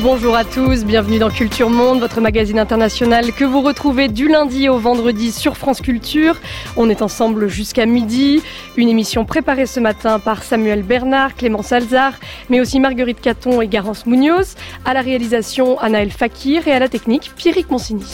Bonjour à tous, bienvenue dans Culture Monde, votre magazine international que vous retrouvez du lundi au vendredi sur France Culture. On est ensemble jusqu'à midi, une émission préparée ce matin par Samuel Bernard, Clément Salzar, mais aussi Marguerite Caton et Garance Munoz, à la réalisation Anaël Fakir et à la technique Pierrick Monsigny.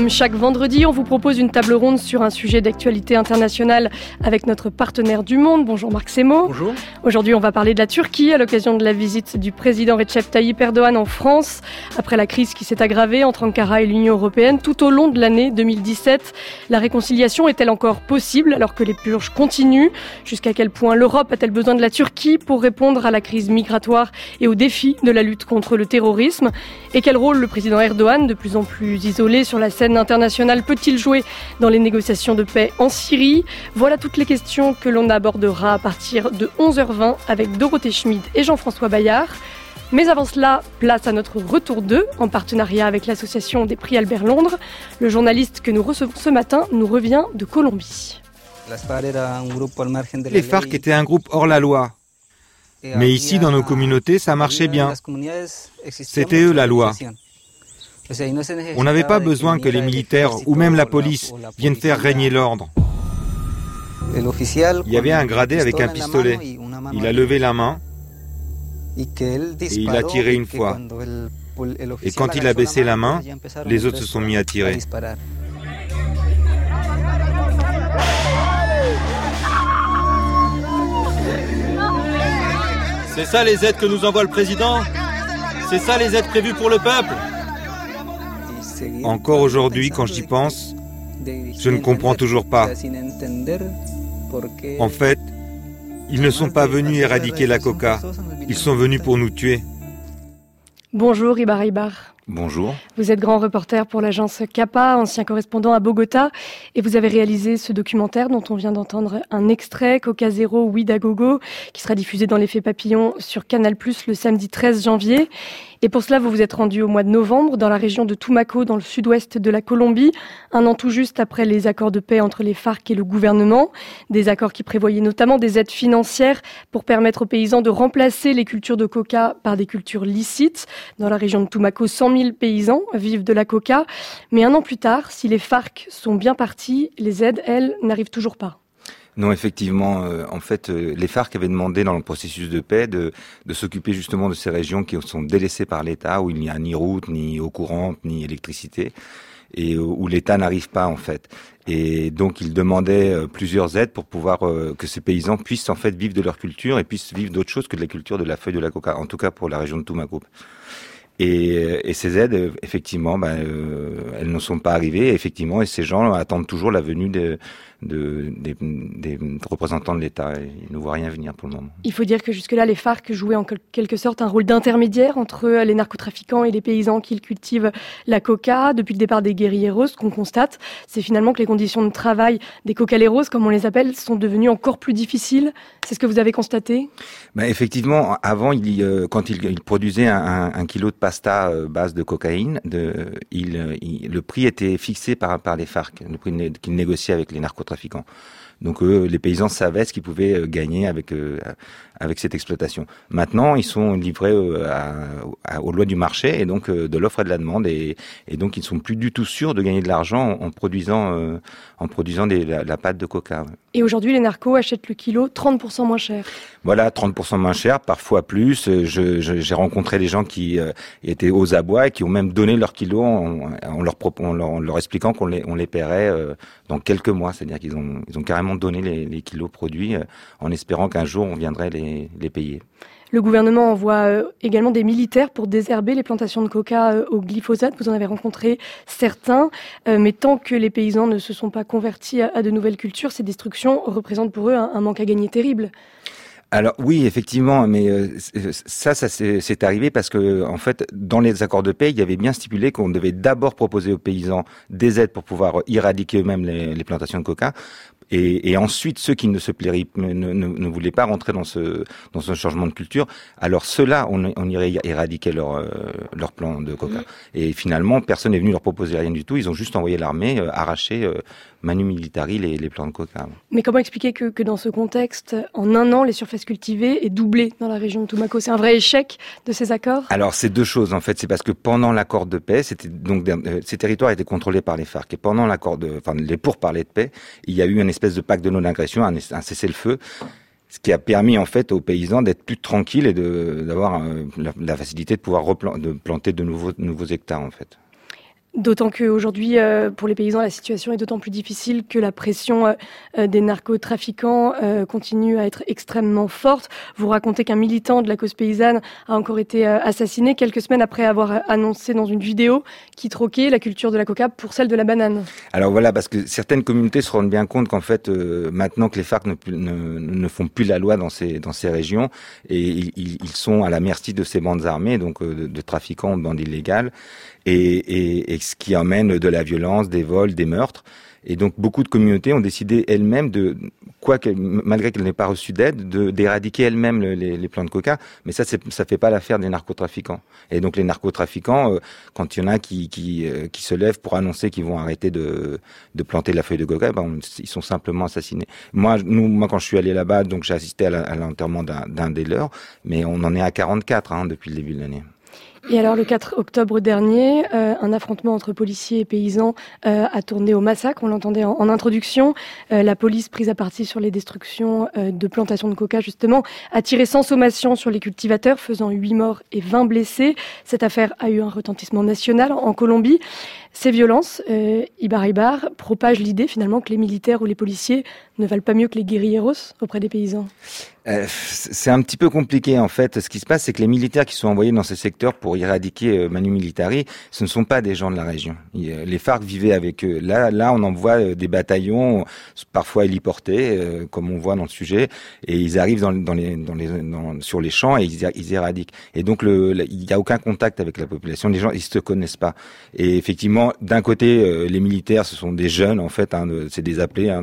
Comme chaque vendredi, on vous propose une table ronde sur un sujet d'actualité internationale avec notre partenaire du monde. Bonjour Marc Semo. Bonjour. Aujourd'hui, on va parler de la Turquie à l'occasion de la visite du président Recep Tayyip Erdogan en France. Après la crise qui s'est aggravée entre Ankara et l'Union européenne tout au long de l'année 2017, la réconciliation est-elle encore possible alors que les purges continuent? Jusqu'à quel point l'Europe a-t-elle besoin de la Turquie pour répondre à la crise migratoire et aux défis de la lutte contre le terrorisme? Et quel rôle le président Erdogan, de plus en plus isolé sur la scène internationale peut-il jouer dans les négociations de paix en Syrie? Voilà toutes les questions que l'on abordera à partir de 11h20 avec Dorothée Schmid et Jean-François Bayard. Mais avant cela, place à notre retour 2 en partenariat avec l'association des prix Albert Londres. Le journaliste que nous recevons ce matin nous revient de Colombie. Les FARC étaient un groupe hors la loi. Mais ici, dans nos communautés, ça marchait bien. C'était eux la loi. On n'avait pas besoin que les militaires ou même la police viennent faire régner l'ordre. Il y avait un gradé avec un pistolet. Il a levé la main et il a tiré une fois. Et quand il a baissé la main, les autres se sont mis à tirer. C'est ça les aides que nous envoie le président? C'est ça les aides prévues pour le peuple? Encore aujourd'hui, quand j'y pense, je ne comprends toujours pas. En fait, ils ne sont pas venus éradiquer la coca, ils sont venus pour nous tuer. Bonjour Ibar Ibar. Bonjour. Vous êtes grand reporter pour l'agence CAPA, ancien correspondant à Bogota, et vous avez réalisé ce documentaire dont on vient d'entendre un extrait, Coca Zero Ouidagogo, qui sera diffusé dans l'effet papillon sur Canal+, le samedi 13 janvier. Et pour cela, vous vous êtes rendu au mois de novembre dans la région de Tumaco, dans le sud-ouest de la Colombie, un an tout juste après les accords de paix entre les FARC et le gouvernement, des accords qui prévoyaient notamment des aides financières pour permettre aux paysans de remplacer les cultures de coca par des cultures licites. Dans la région de Tumaco, 100 000 paysans vivent de la coca. Mais un an plus tard, si les FARC sont bien partis, les aides, elles, n'arrivent toujours pas. Non, effectivement, euh, en fait, euh, les FARC avaient demandé dans le processus de paix de, s'occuper justement de ces régions qui sont délaissées par l'État, où il n'y a ni route, ni eau courante, ni électricité, et où l'État n'arrive pas en fait. Et donc, ils demandaient euh, plusieurs aides pour pouvoir que ces paysans puissent en fait vivre de leur culture et puissent vivre d'autre chose que de la culture de la feuille de la coca, en tout cas pour la région de Tumaco. Et, et, ces aides, effectivement, ben, elles ne sont pas arrivées. Effectivement, et ces gens attendent toujours la venue de, de, des, des, représentants de l'État. Ils ne voient rien venir pour le moment. Il faut dire que jusque-là, les FARC jouaient en quelque sorte un rôle d'intermédiaire entre les narcotrafiquants et les paysans qui cultivent la coca. Depuis le départ des guerrilleros, ce qu'on constate, c'est finalement que les conditions de travail des cocaleros, comme on les appelle, sont devenues encore plus difficiles. C'est ce que vous avez constaté? Ben Effectivement, avant, il, euh, quand il, il produisait un, un, kilo de pasta euh, base de cocaïne, de, il, le prix était fixé par, par les FARC, le prix qu'il négociait avec les narcotrafiquants trafiquants. Donc les paysans savaient ce qu'ils pouvaient euh, gagner avec euh, avec cette exploitation. Maintenant, ils sont livrés euh, à, aux lois du marché et donc de l'offre et de la demande et, et, donc ils ne sont plus du tout sûrs de gagner de l'argent en, produisant en produisant des, la, pâte de coca. Et aujourd'hui, les narcos achètent le kilo 30% moins cher. Voilà, 30% moins cher, parfois plus. J'ai je, rencontré des gens qui étaient aux abois et qui ont même donné leur kilo en, en, leur, en, leur, en leur, expliquant qu'on les, on les paierait dans quelques mois. C'est-à-dire qu'ils ont, ils ont carrément donner les, kilos produits euh, en espérant qu'un jour on viendrait les, payer. Le gouvernement envoie euh, également des militaires pour désherber les plantations de coca euh, au glyphosate. Vous en avez rencontré certains, mais tant que les paysans ne se sont pas convertis à, de nouvelles cultures, ces destructions représentent pour eux un manque à gagner terrible. Alors oui, effectivement, mais euh, ça, ça c'est arrivé parce que en fait, dans les accords de paix, il y avait bien stipulé qu'on devait d'abord proposer aux paysans des aides pour pouvoir éradiquer eux-mêmes les, plantations de coca. Et, et ensuite, ceux qui ne se plairaient, ne, ne, ne, voulaient pas rentrer dans ce, dans ce changement de culture, alors ceux-là, on, on irait éradiquer leur, euh, leur plan de coca. Et finalement, personne n'est venu leur proposer rien du tout. Ils ont juste envoyé l'armée euh, arracher euh, manu militari les, les plants de coca. Mais comment expliquer que, que, dans ce contexte, en un an, les surfaces cultivées aient doublé dans la région de Tumaco C'est un vrai échec de ces accords? Alors, c'est deux choses en fait. C'est parce que pendant l'accord de paix, c'était donc ces territoires étaient contrôlés par les FARC. Et pendant l'accord de, enfin, les pourparlers de paix, il y a eu espèce de pacte de non-agression, un, cessez-le-feu ce qui a permis en fait aux paysans d'être plus tranquilles et d'avoir euh, la, facilité de pouvoir planter de nouveaux, nouveaux hectares en fait. D'autant qu'aujourd'hui, euh, pour les paysans, la situation est d'autant plus difficile que la pression euh, des narcotrafiquants euh, continue à être extrêmement forte. Vous racontez qu'un militant de la cause paysanne a encore été assassiné quelques semaines après avoir annoncé dans une vidéo qu'il troquait la culture de la coca pour celle de la banane. Alors voilà, parce que certaines communautés se rendent bien compte qu'en fait, maintenant que les FARC ne, font plus la loi dans ces, dans ces régions, et ils, ils sont à la merci de ces bandes armées, donc de, de trafiquants, de bandes illégales, et, et, et, ce qui amène de la violence, des vols, des meurtres. Et donc beaucoup de communautés ont décidé elles-mêmes de, quoi malgré qu'elles n'aient pas reçu d'aide, d'éradiquer elles-mêmes les, les, plants de coca. Mais ça, ça fait pas l'affaire des narcotrafiquants. Et donc les narcotrafiquants, euh, quand il y en a qui qui, euh, qui se lèvent pour annoncer qu'ils vont arrêter de, de planter la feuille de coca, ben, ils sont simplement assassinés. Moi, nous, moi quand je suis allé là-bas, donc j'ai assisté à l'enterrement d'un des leurs, mais on en est à 44 hein, depuis le début de l'année. Et alors, le 4 octobre dernier, euh, un affrontement entre policiers et paysans euh, a tourné au massacre. On l'entendait en, introduction. Euh, la police, prise à partie sur les destructions de plantations de coca, justement, a tiré sans sommation sur les cultivateurs, faisant 8 morts et 20 blessés. Cette affaire a eu un retentissement national en Colombie. Ces violences, euh, Ibar Ibar, propagent l'idée finalement que les militaires ou les policiers ne valent pas mieux que les guérilleros auprès des paysans. Euh, c'est un petit peu compliqué en fait. Ce qui se passe, c'est que les militaires qui sont envoyés dans ces secteurs pour éradiquer euh, Manu Militari, ce ne sont pas des gens de la région. Les FARC vivaient avec eux. Là, là, on envoie euh, des bataillons, parfois héliportés, euh, comme on voit dans le sujet, et ils arrivent sur les champs et ils, ils éradiquent. Et donc, il n'y a aucun contact avec la population. Les gens, ils se connaissent pas. Et effectivement, d'un côté, les militaires, ce sont des jeunes en fait, hein, c'est des appelés hein,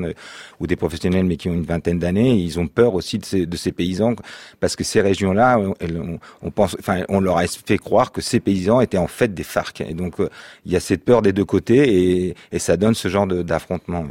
ou des professionnels, mais qui ont une vingtaine d'années. Ils ont peur aussi de ces, de ces paysans parce que ces régions-là, on, on, pense, enfin, on leur a fait croire que ces paysans étaient en fait des FARC. Et donc, euh, il y a cette peur des deux côtés et, et ça donne ce genre d'affrontement.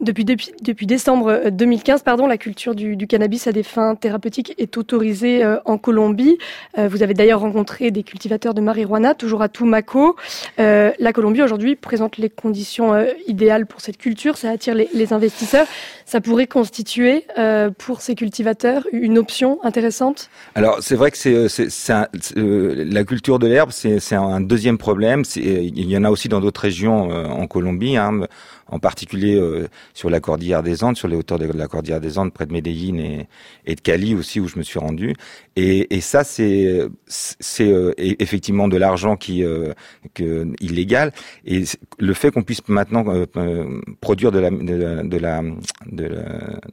Depuis, depuis, depuis, décembre 2015, euh, pardon, la culture du, du, cannabis à des fins thérapeutiques est autorisée euh, en Colombie. Euh, vous avez d'ailleurs rencontré des cultivateurs de marijuana, toujours à Tumaco. Euh, la Colombie aujourd'hui présente les conditions euh, idéales pour cette culture, ça attire les, les investisseurs. Ça pourrait constituer euh, pour ces cultivateurs une option intéressante? Alors c'est vrai que c'est la culture de l'herbe, c'est un deuxième problème. Il y en a aussi dans d'autres régions en Colombie. Hein en particulier euh, sur la cordillère des Andes, sur les hauteurs de la cordillère des Andes, près de Medellín et, et de Cali aussi, où je me suis rendu. Et, et ça, c'est c'est euh, effectivement de l'argent qui euh, que, illégal. Et le fait qu'on puisse maintenant euh, euh, produire de la de de la de la,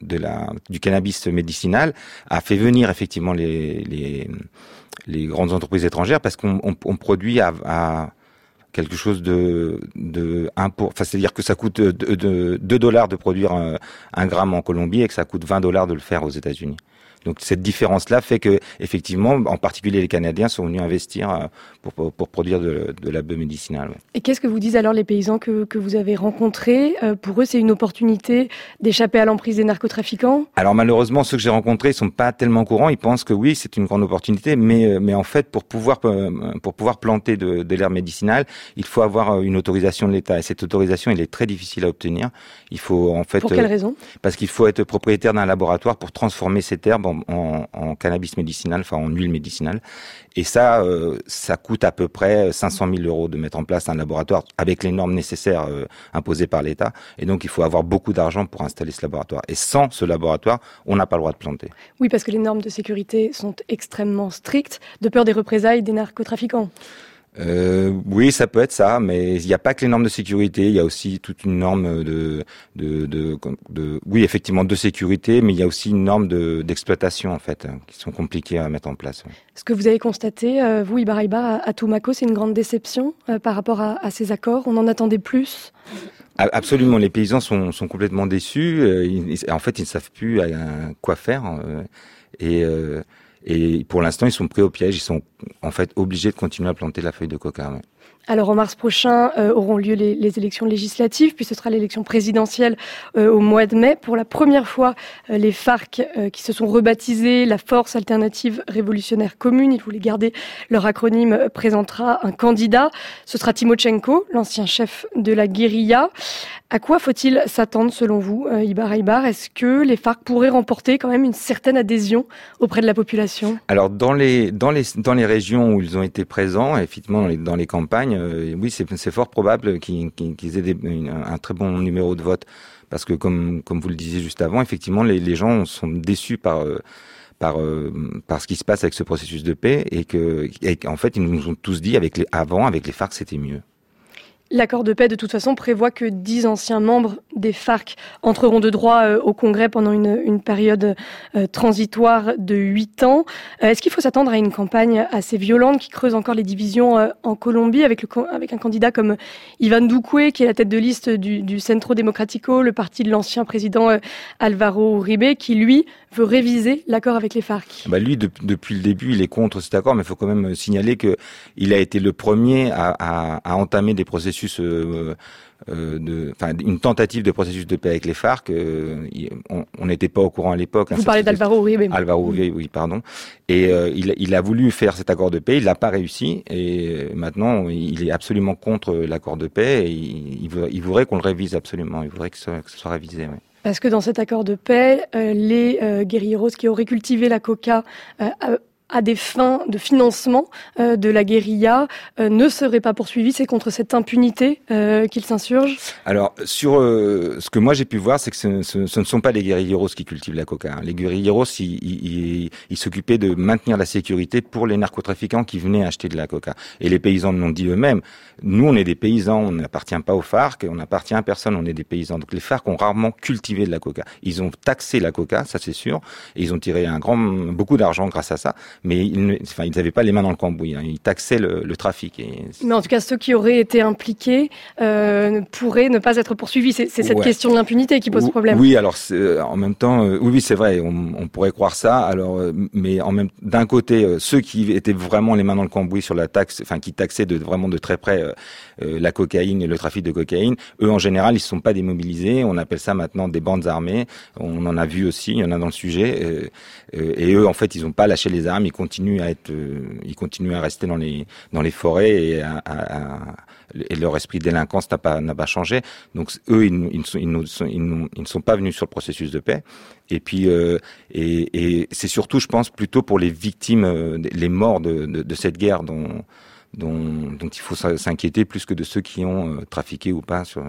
de la du cannabis médicinal a fait venir effectivement les les les grandes entreprises étrangères parce qu'on on, on produit à, à quelque chose de, de pour, enfin, c'est-à-dire que ça coûte 2 dollars de produire un, un, gramme en Colombie et que ça coûte 20 dollars de le faire aux États-Unis. Donc cette différence-là fait que, effectivement, en particulier les Canadiens sont venus investir euh, pour, pour, pour produire de, de la bœuf médicinale. Ouais. Et qu'est-ce que vous disent alors les paysans que, que vous avez rencontrés? Euh, Pour eux, c'est une opportunité d'échapper à l'emprise des narcotrafiquants? Alors malheureusement, ceux que j'ai rencontrés sont pas tellement courants. Ils pensent que oui, c'est une grande opportunité, mais, euh, mais en fait, pour pouvoir, pour pouvoir planter de, de l'herbe médicinale, il faut avoir une autorisation de l'État. Et cette autorisation, elle est très difficile à obtenir. Il faut en fait. Pour quelle raison? Parce qu'il faut être propriétaire d'un laboratoire pour transformer cette herbe en en, cannabis médicinal, enfin en huile médicinale. Et ça, euh, ça coûte à peu près 500 000 euros de mettre en place un laboratoire avec les normes nécessaires euh, imposées par l'État. Et donc, il faut avoir beaucoup d'argent pour installer ce laboratoire. Et sans ce laboratoire, on n'a pas le droit de planter. Oui, parce que les normes de sécurité sont extrêmement strictes, de peur des représailles des narcotrafiquants. Euh, oui, ça peut être ça, mais il n'y a pas que les normes de sécurité. Il y a aussi toute une norme de, de, de, de oui, effectivement, de sécurité, mais il y a aussi une norme d'exploitation en fait, hein, qui sont compliquées à mettre en place. Ce que vous avez constaté, euh, vous, Ibaraibar, à, Tumaco, c'est une grande déception euh, par rapport à, à, ces accords. On en attendait plus. Absolument, les paysans sont, sont complètement déçus. en fait, ils ne savent plus quoi faire. et, et pour l'instant, ils sont pris au piège. Ils sont en fait obligés de continuer à planter la feuille de coca. Alors en mars prochain euh, auront lieu les, élections législatives, puis ce sera l'élection présidentielle euh, au mois de mai. Pour la première fois, euh, les FARC, qui se sont rebaptisés la Force alternative révolutionnaire commune, ils voulaient garder leur acronyme, présentera un candidat. Ce sera Timochenko, l'ancien chef de la guérilla. À quoi faut-il s'attendre selon vous, Ibar Ibar? Est-ce que les FARC pourraient remporter quand même une certaine adhésion auprès de la population? Alors dans les, dans, les, dans les régions où ils ont été présents, effectivement dans dans les campagnes, euh, oui, c'est fort probable qu'ils aient un très bon numéro de vote. Parce que, comme, vous le disiez juste avant, effectivement, les, gens sont déçus par, euh, euh, par ce qui se passe avec ce processus de paix et que, fait, ils nous ont tous dit avec les, avant, avec les FARC, c'était mieux. L'accord de paix, de toute façon, prévoit que dix anciens membres des FARC entreront de droit euh, au Congrès pendant une, période euh, transitoire de huit ans. Euh, est-ce qu'il faut s'attendre à une campagne assez violente qui creuse encore les divisions en Colombie avec, un candidat comme Ivan Duque, qui est la tête de liste du, du Centro Democratico, le parti de l'ancien président Alvaro Uribe, qui, lui, veut réviser l'accord avec les FARC bah Lui, depuis le début, il est contre cet accord, mais il faut quand même signaler qu'il a été le premier à, à, à entamer des processus euh, euh, de, une tentative de processus de paix avec les FARC. Euh, on n'était pas au courant à l'époque. Vous parlez d'Alvaro Uribe. Alvaro Uribe, oui, pardon. Et il, il, a voulu faire cet accord de paix, il l'a pas réussi, et maintenant il est absolument contre l'accord de paix. Et il, il, voudrait qu'on le révise absolument. Il voudrait que ce, que ce soit révisé. Parce que dans cet accord de paix, les guerrilleros qui auraient cultivé la coca à des fins de financement euh, de la guérilla euh, ne serait pas poursuivi C'est contre cette impunité euh, s'insurgent Alors, sur ce que moi j'ai pu voir, c'est que ce, ce, ne sont pas les guérilleros qui cultivent la coca. Les guérilleros, ils, s'occupaient de maintenir la sécurité pour les narcotrafiquants qui venaient acheter de la coca. Et les paysans l'ont dit eux-mêmes. Nous, on est des paysans, on n'appartient pas aux FARC, on n'appartient à personne, on est des paysans. Donc les FARC ont rarement cultivé de la coca. Ils ont taxé la coca, ça c'est sûr, et ils ont tiré un grand, beaucoup d'argent grâce à ça mais ils n'avaient pas les mains dans le cambouis. Hein. Ils taxaient le, trafic. mais en tout cas, ceux qui auraient été impliqués euh, pourraient ne pas être poursuivis. C'est cette question de l'impunité qui pose problème. Oui, alors euh, en même temps, euh, oui, c'est vrai, on, pourrait croire ça. Alors, mais en même d'un côté, ceux qui étaient vraiment les mains dans le cambouis sur la taxe, enfin qui taxaient de vraiment de très près la cocaïne et le trafic de cocaïne, eux en général, ils ne sont pas démobilisés. On appelle ça maintenant des bandes armées. On en a vu aussi, il y en a dans le sujet. et eux, en fait, ils n'ont pas lâché les armes. Ils continuent à être, euh, ils continuent à rester dans les dans les forêts et, à, à, et leur esprit de délinquance n'a pas n'a pas changé. Donc eux, ils, ils, sont, ils, ils, ne sont pas venus sur le processus de paix. Et puis euh, et, et c'est surtout, je pense, plutôt pour les victimes, euh, les morts de, de, de cette guerre dont dont, il faut s'inquiéter plus que de ceux qui ont trafiqué ou pas sur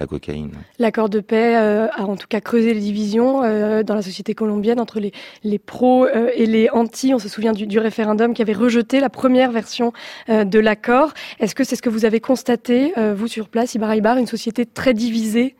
la cocaïne. L'accord de paix euh, a en tout cas creusé les divisions euh, dans la société colombienne entre les, les pros euh, et les anti. On se souvient du, du, référendum qui avait rejeté la première version de l'accord. Est-ce que c'est ce que vous avez constaté, vous sur place, Ibar, une société très divisée?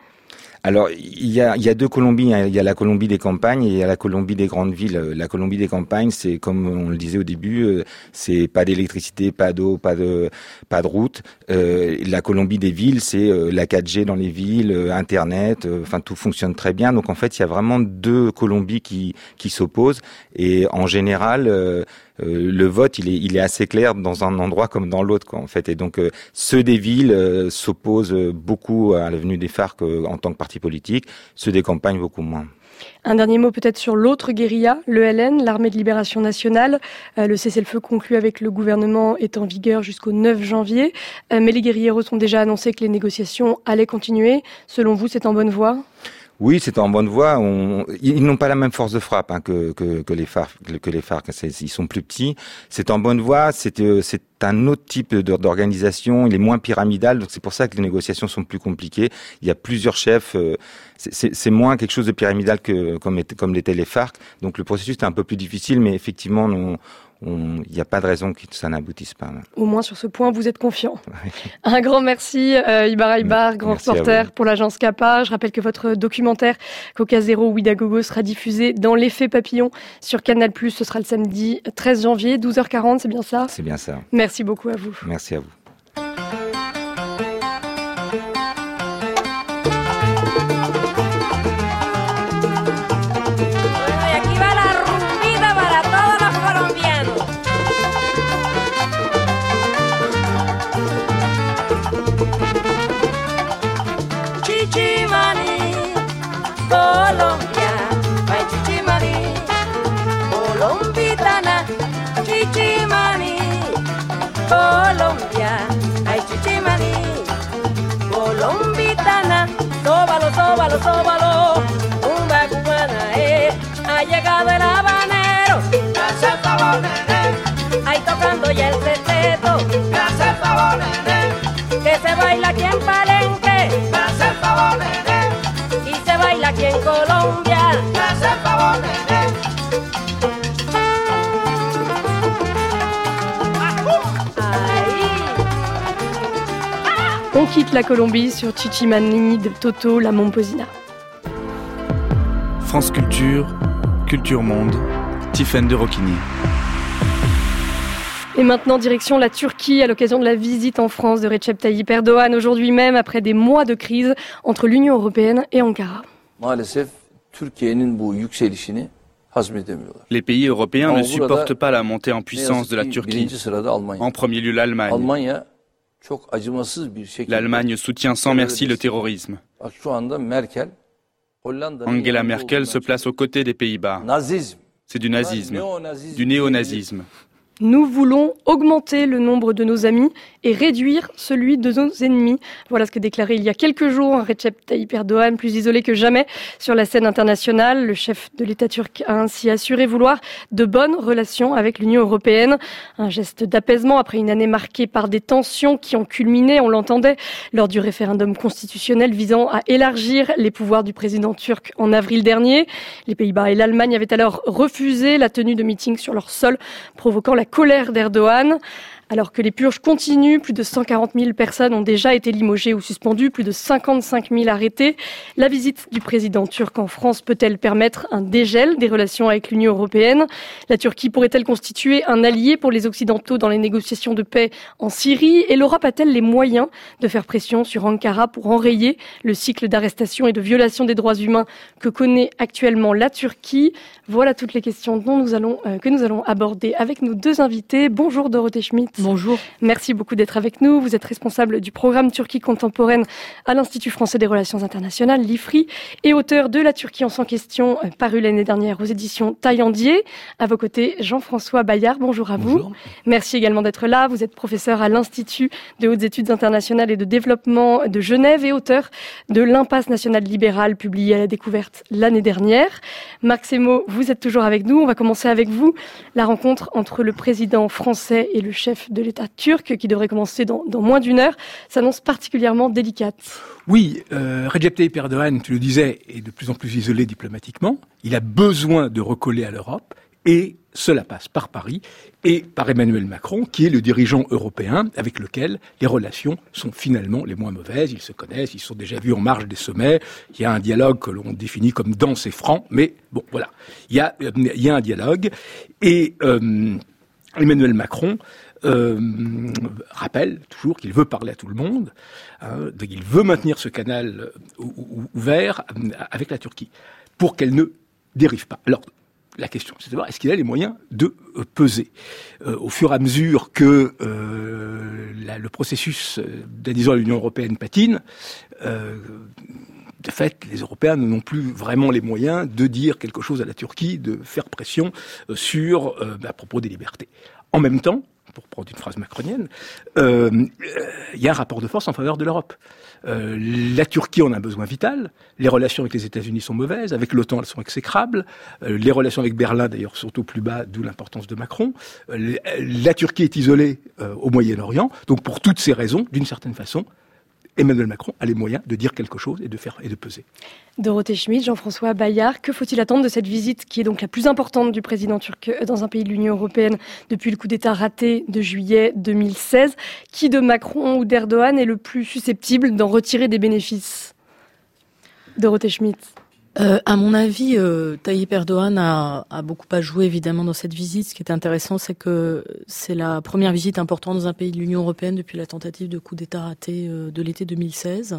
Alors, il y a, y a deux Colombies. Hein. Il y a la Colombie des campagnes et il y a la Colombie des grandes villes. La Colombie des campagnes, c'est comme on le disait au début, euh, c'est pas d'électricité, pas d'eau, pas de, pas de route. Euh, la Colombie des villes, c'est euh, la 4G dans les villes, Internet. Enfin, tout fonctionne très bien. Donc, en fait, il y a vraiment deux Colombies qui, s'opposent. Et en général, euh, le vote, il est, assez clair dans un endroit comme dans l'autre, en fait. Et donc, euh, ceux des villes euh, s'opposent beaucoup à l'avenue des FARC en tant que parti politique, ceux des campagnes beaucoup moins. Un dernier mot peut-être sur l'autre guérilla, l'ELN, l'armée de libération nationale. le cessez-le-feu conclu avec le gouvernement est en vigueur jusqu'au 9 janvier. mais les guérilleros ont déjà annoncé que les négociations allaient continuer. Selon vous, c'est en bonne voie? Oui, c'est en bonne voie. ils n'ont pas la même force de frappe hein, que, les FARC. Ils sont plus petits. C'est en bonne voie. C'est euh, un autre type d'organisation. Il est moins pyramidal. Donc c'est pour ça que les négociations sont plus compliquées. Il y a plusieurs chefs. Euh, c'est moins quelque chose de pyramidal que comme, comme l'étaient les FARC. Donc le processus est un peu plus difficile, mais effectivement, il n'y a pas de raison que ça n'aboutisse pas. Au moins sur ce point, vous êtes confiant. Un grand merci, euh, Ibar Ibar, grand reporter pour l'agence CAPA. Je rappelle que votre documentaire Coca Zero Ouidagogo sera diffusé dans l'effet papillon sur Canal+. Ce sera le samedi 13 janvier, 12h40, c'est bien ça? C'est bien ça. Merci beaucoup à vous. Merci à vous. la soba quitte la Colombie sur Chichimani de Toto La Momposina. France Culture, Culture Monde, Tiffaine de Roquigny. Et maintenant, direction la Turquie à l'occasion de la visite en France de Recep Tayyip Erdogan aujourd'hui même après des mois de crise entre l'Union européenne et Ankara. Les pays européens ne supportent pas la montée en puissance de la Turquie. En premier lieu l'Allemagne. L'Allemagne soutient sans merci le terrorisme. Angela Merkel se place aux côtés des Pays-Bas. C'est du nazisme, du néonazisme. Nous voulons augmenter le nombre de nos amis et réduire celui de nos ennemis. Voilà ce que déclarait il y a quelques jours Recep Tayyip Erdogan, plus isolé que jamais sur la scène internationale. Le chef de l'État turc a ainsi assuré vouloir de bonnes relations avec l'Union européenne. Un geste d'apaisement après une année marquée par des tensions qui ont culminé, on l'entendait, lors du référendum constitutionnel visant à élargir les pouvoirs du président turc en avril dernier. Les Pays-Bas et l'Allemagne avaient alors refusé la tenue de meetings sur leur sol, provoquant la colère d'Erdogan. Alors que les purges continuent, plus de 140 000 personnes ont déjà été limogées ou suspendues, plus de 55 000 arrêtées. La visite du président turc en France peut-elle permettre un dégel des relations avec l'Union européenne? La Turquie pourrait-elle constituer un allié pour les Occidentaux dans les négociations de paix en Syrie? Et l'Europe a-t-elle les moyens de faire pression sur Ankara pour enrayer le cycle d'arrestation et de violation des droits humains que connaît actuellement la Turquie? Voilà toutes les questions dont nous allons, euh, que nous allons aborder avec nos deux invités. Bonjour Dorothée Schmidt. Bonjour. Merci beaucoup d'être avec nous. Vous êtes responsable du programme Turquie contemporaine à l'Institut français des relations internationales, l'IFRI, et auteur de La Turquie en sans question, euh, paru l'année dernière aux éditions Taillandier. À vos côtés, Jean-François Bayard. Bonjour à vous. Merci également d'être là. Vous êtes professeur à l'Institut de hautes études internationales et de développement de Genève et auteur de L'impasse nationale libérale, publié à la découverte l'année dernière. Marc Semo, vous êtes toujours avec nous. On va commencer avec vous. La rencontre entre le président français et le chef de l'État turc, qui devrait commencer dans, moins d'une heure, s'annonce particulièrement délicate. Oui, euh, Recep Tayyip Erdogan, tu le disais, est de plus en plus isolé diplomatiquement. Il a besoin de recoller à l'Europe et cela passe par Paris et par Emmanuel Macron, qui est le dirigeant européen avec lequel les relations sont finalement les moins mauvaises. Ils se connaissent, ils sont déjà vus en marge des sommets. Il y a un dialogue que l'on définit comme dense et franc, mais bon, voilà. Il y a, euh, un dialogue et euh, Emmanuel Macron euh, rappelle toujours qu'il veut parler à tout le monde, hein, donc veut maintenir ce canal euh, ou- ou- ouvert euh, avec la Turquie pour qu'elle ne dérive pas. Alors, la question, c'est de savoir est-ce qu'il a les moyens de euh, peser Euh, au fur et à mesure que euh, le processus d'adhésion à l'Union européenne patine. euh, de fait, les Européens n'ont plus vraiment les moyens de dire quelque chose à la Turquie, de faire pression sur à propos des libertés. En même temps, pour prendre une phrase macronienne, euh, euh, il y a un rapport de force en faveur de l'Europe. Euh, la Turquie en a un besoin vital. Les relations avec les États-Unis sont mauvaises. Avec l'OTAN, elles sont exécrables. Euh, les relations avec Berlin, d'ailleurs, sont au plus bas, d'où l'importance de Macron. Euh, la Turquie est isolée euh, au Moyen-Orient. Donc, pour toutes ces raisons, d'une certaine façon, Emmanuel Macron a les moyens de dire quelque chose et de faire et de peser. Dorothée Schmidt, Jean-François Bayard, que faut-il attendre de cette visite qui est donc la plus importante du président turc dans un pays de l'Union européenne depuis le coup d'État raté de juillet 2016 Qui de Macron ou d'Erdogan est le plus susceptible d'en retirer des bénéfices? Dorothée Schmidt. Euh, à mon avis, euh, Tayyip Erdogan a, beaucoup à jouer évidemment dans cette visite. Ce qui est intéressant, c'est que c'est la première visite importante dans un pays de l'Union européenne depuis la tentative de coup d'État raté euh, de l'été 2016.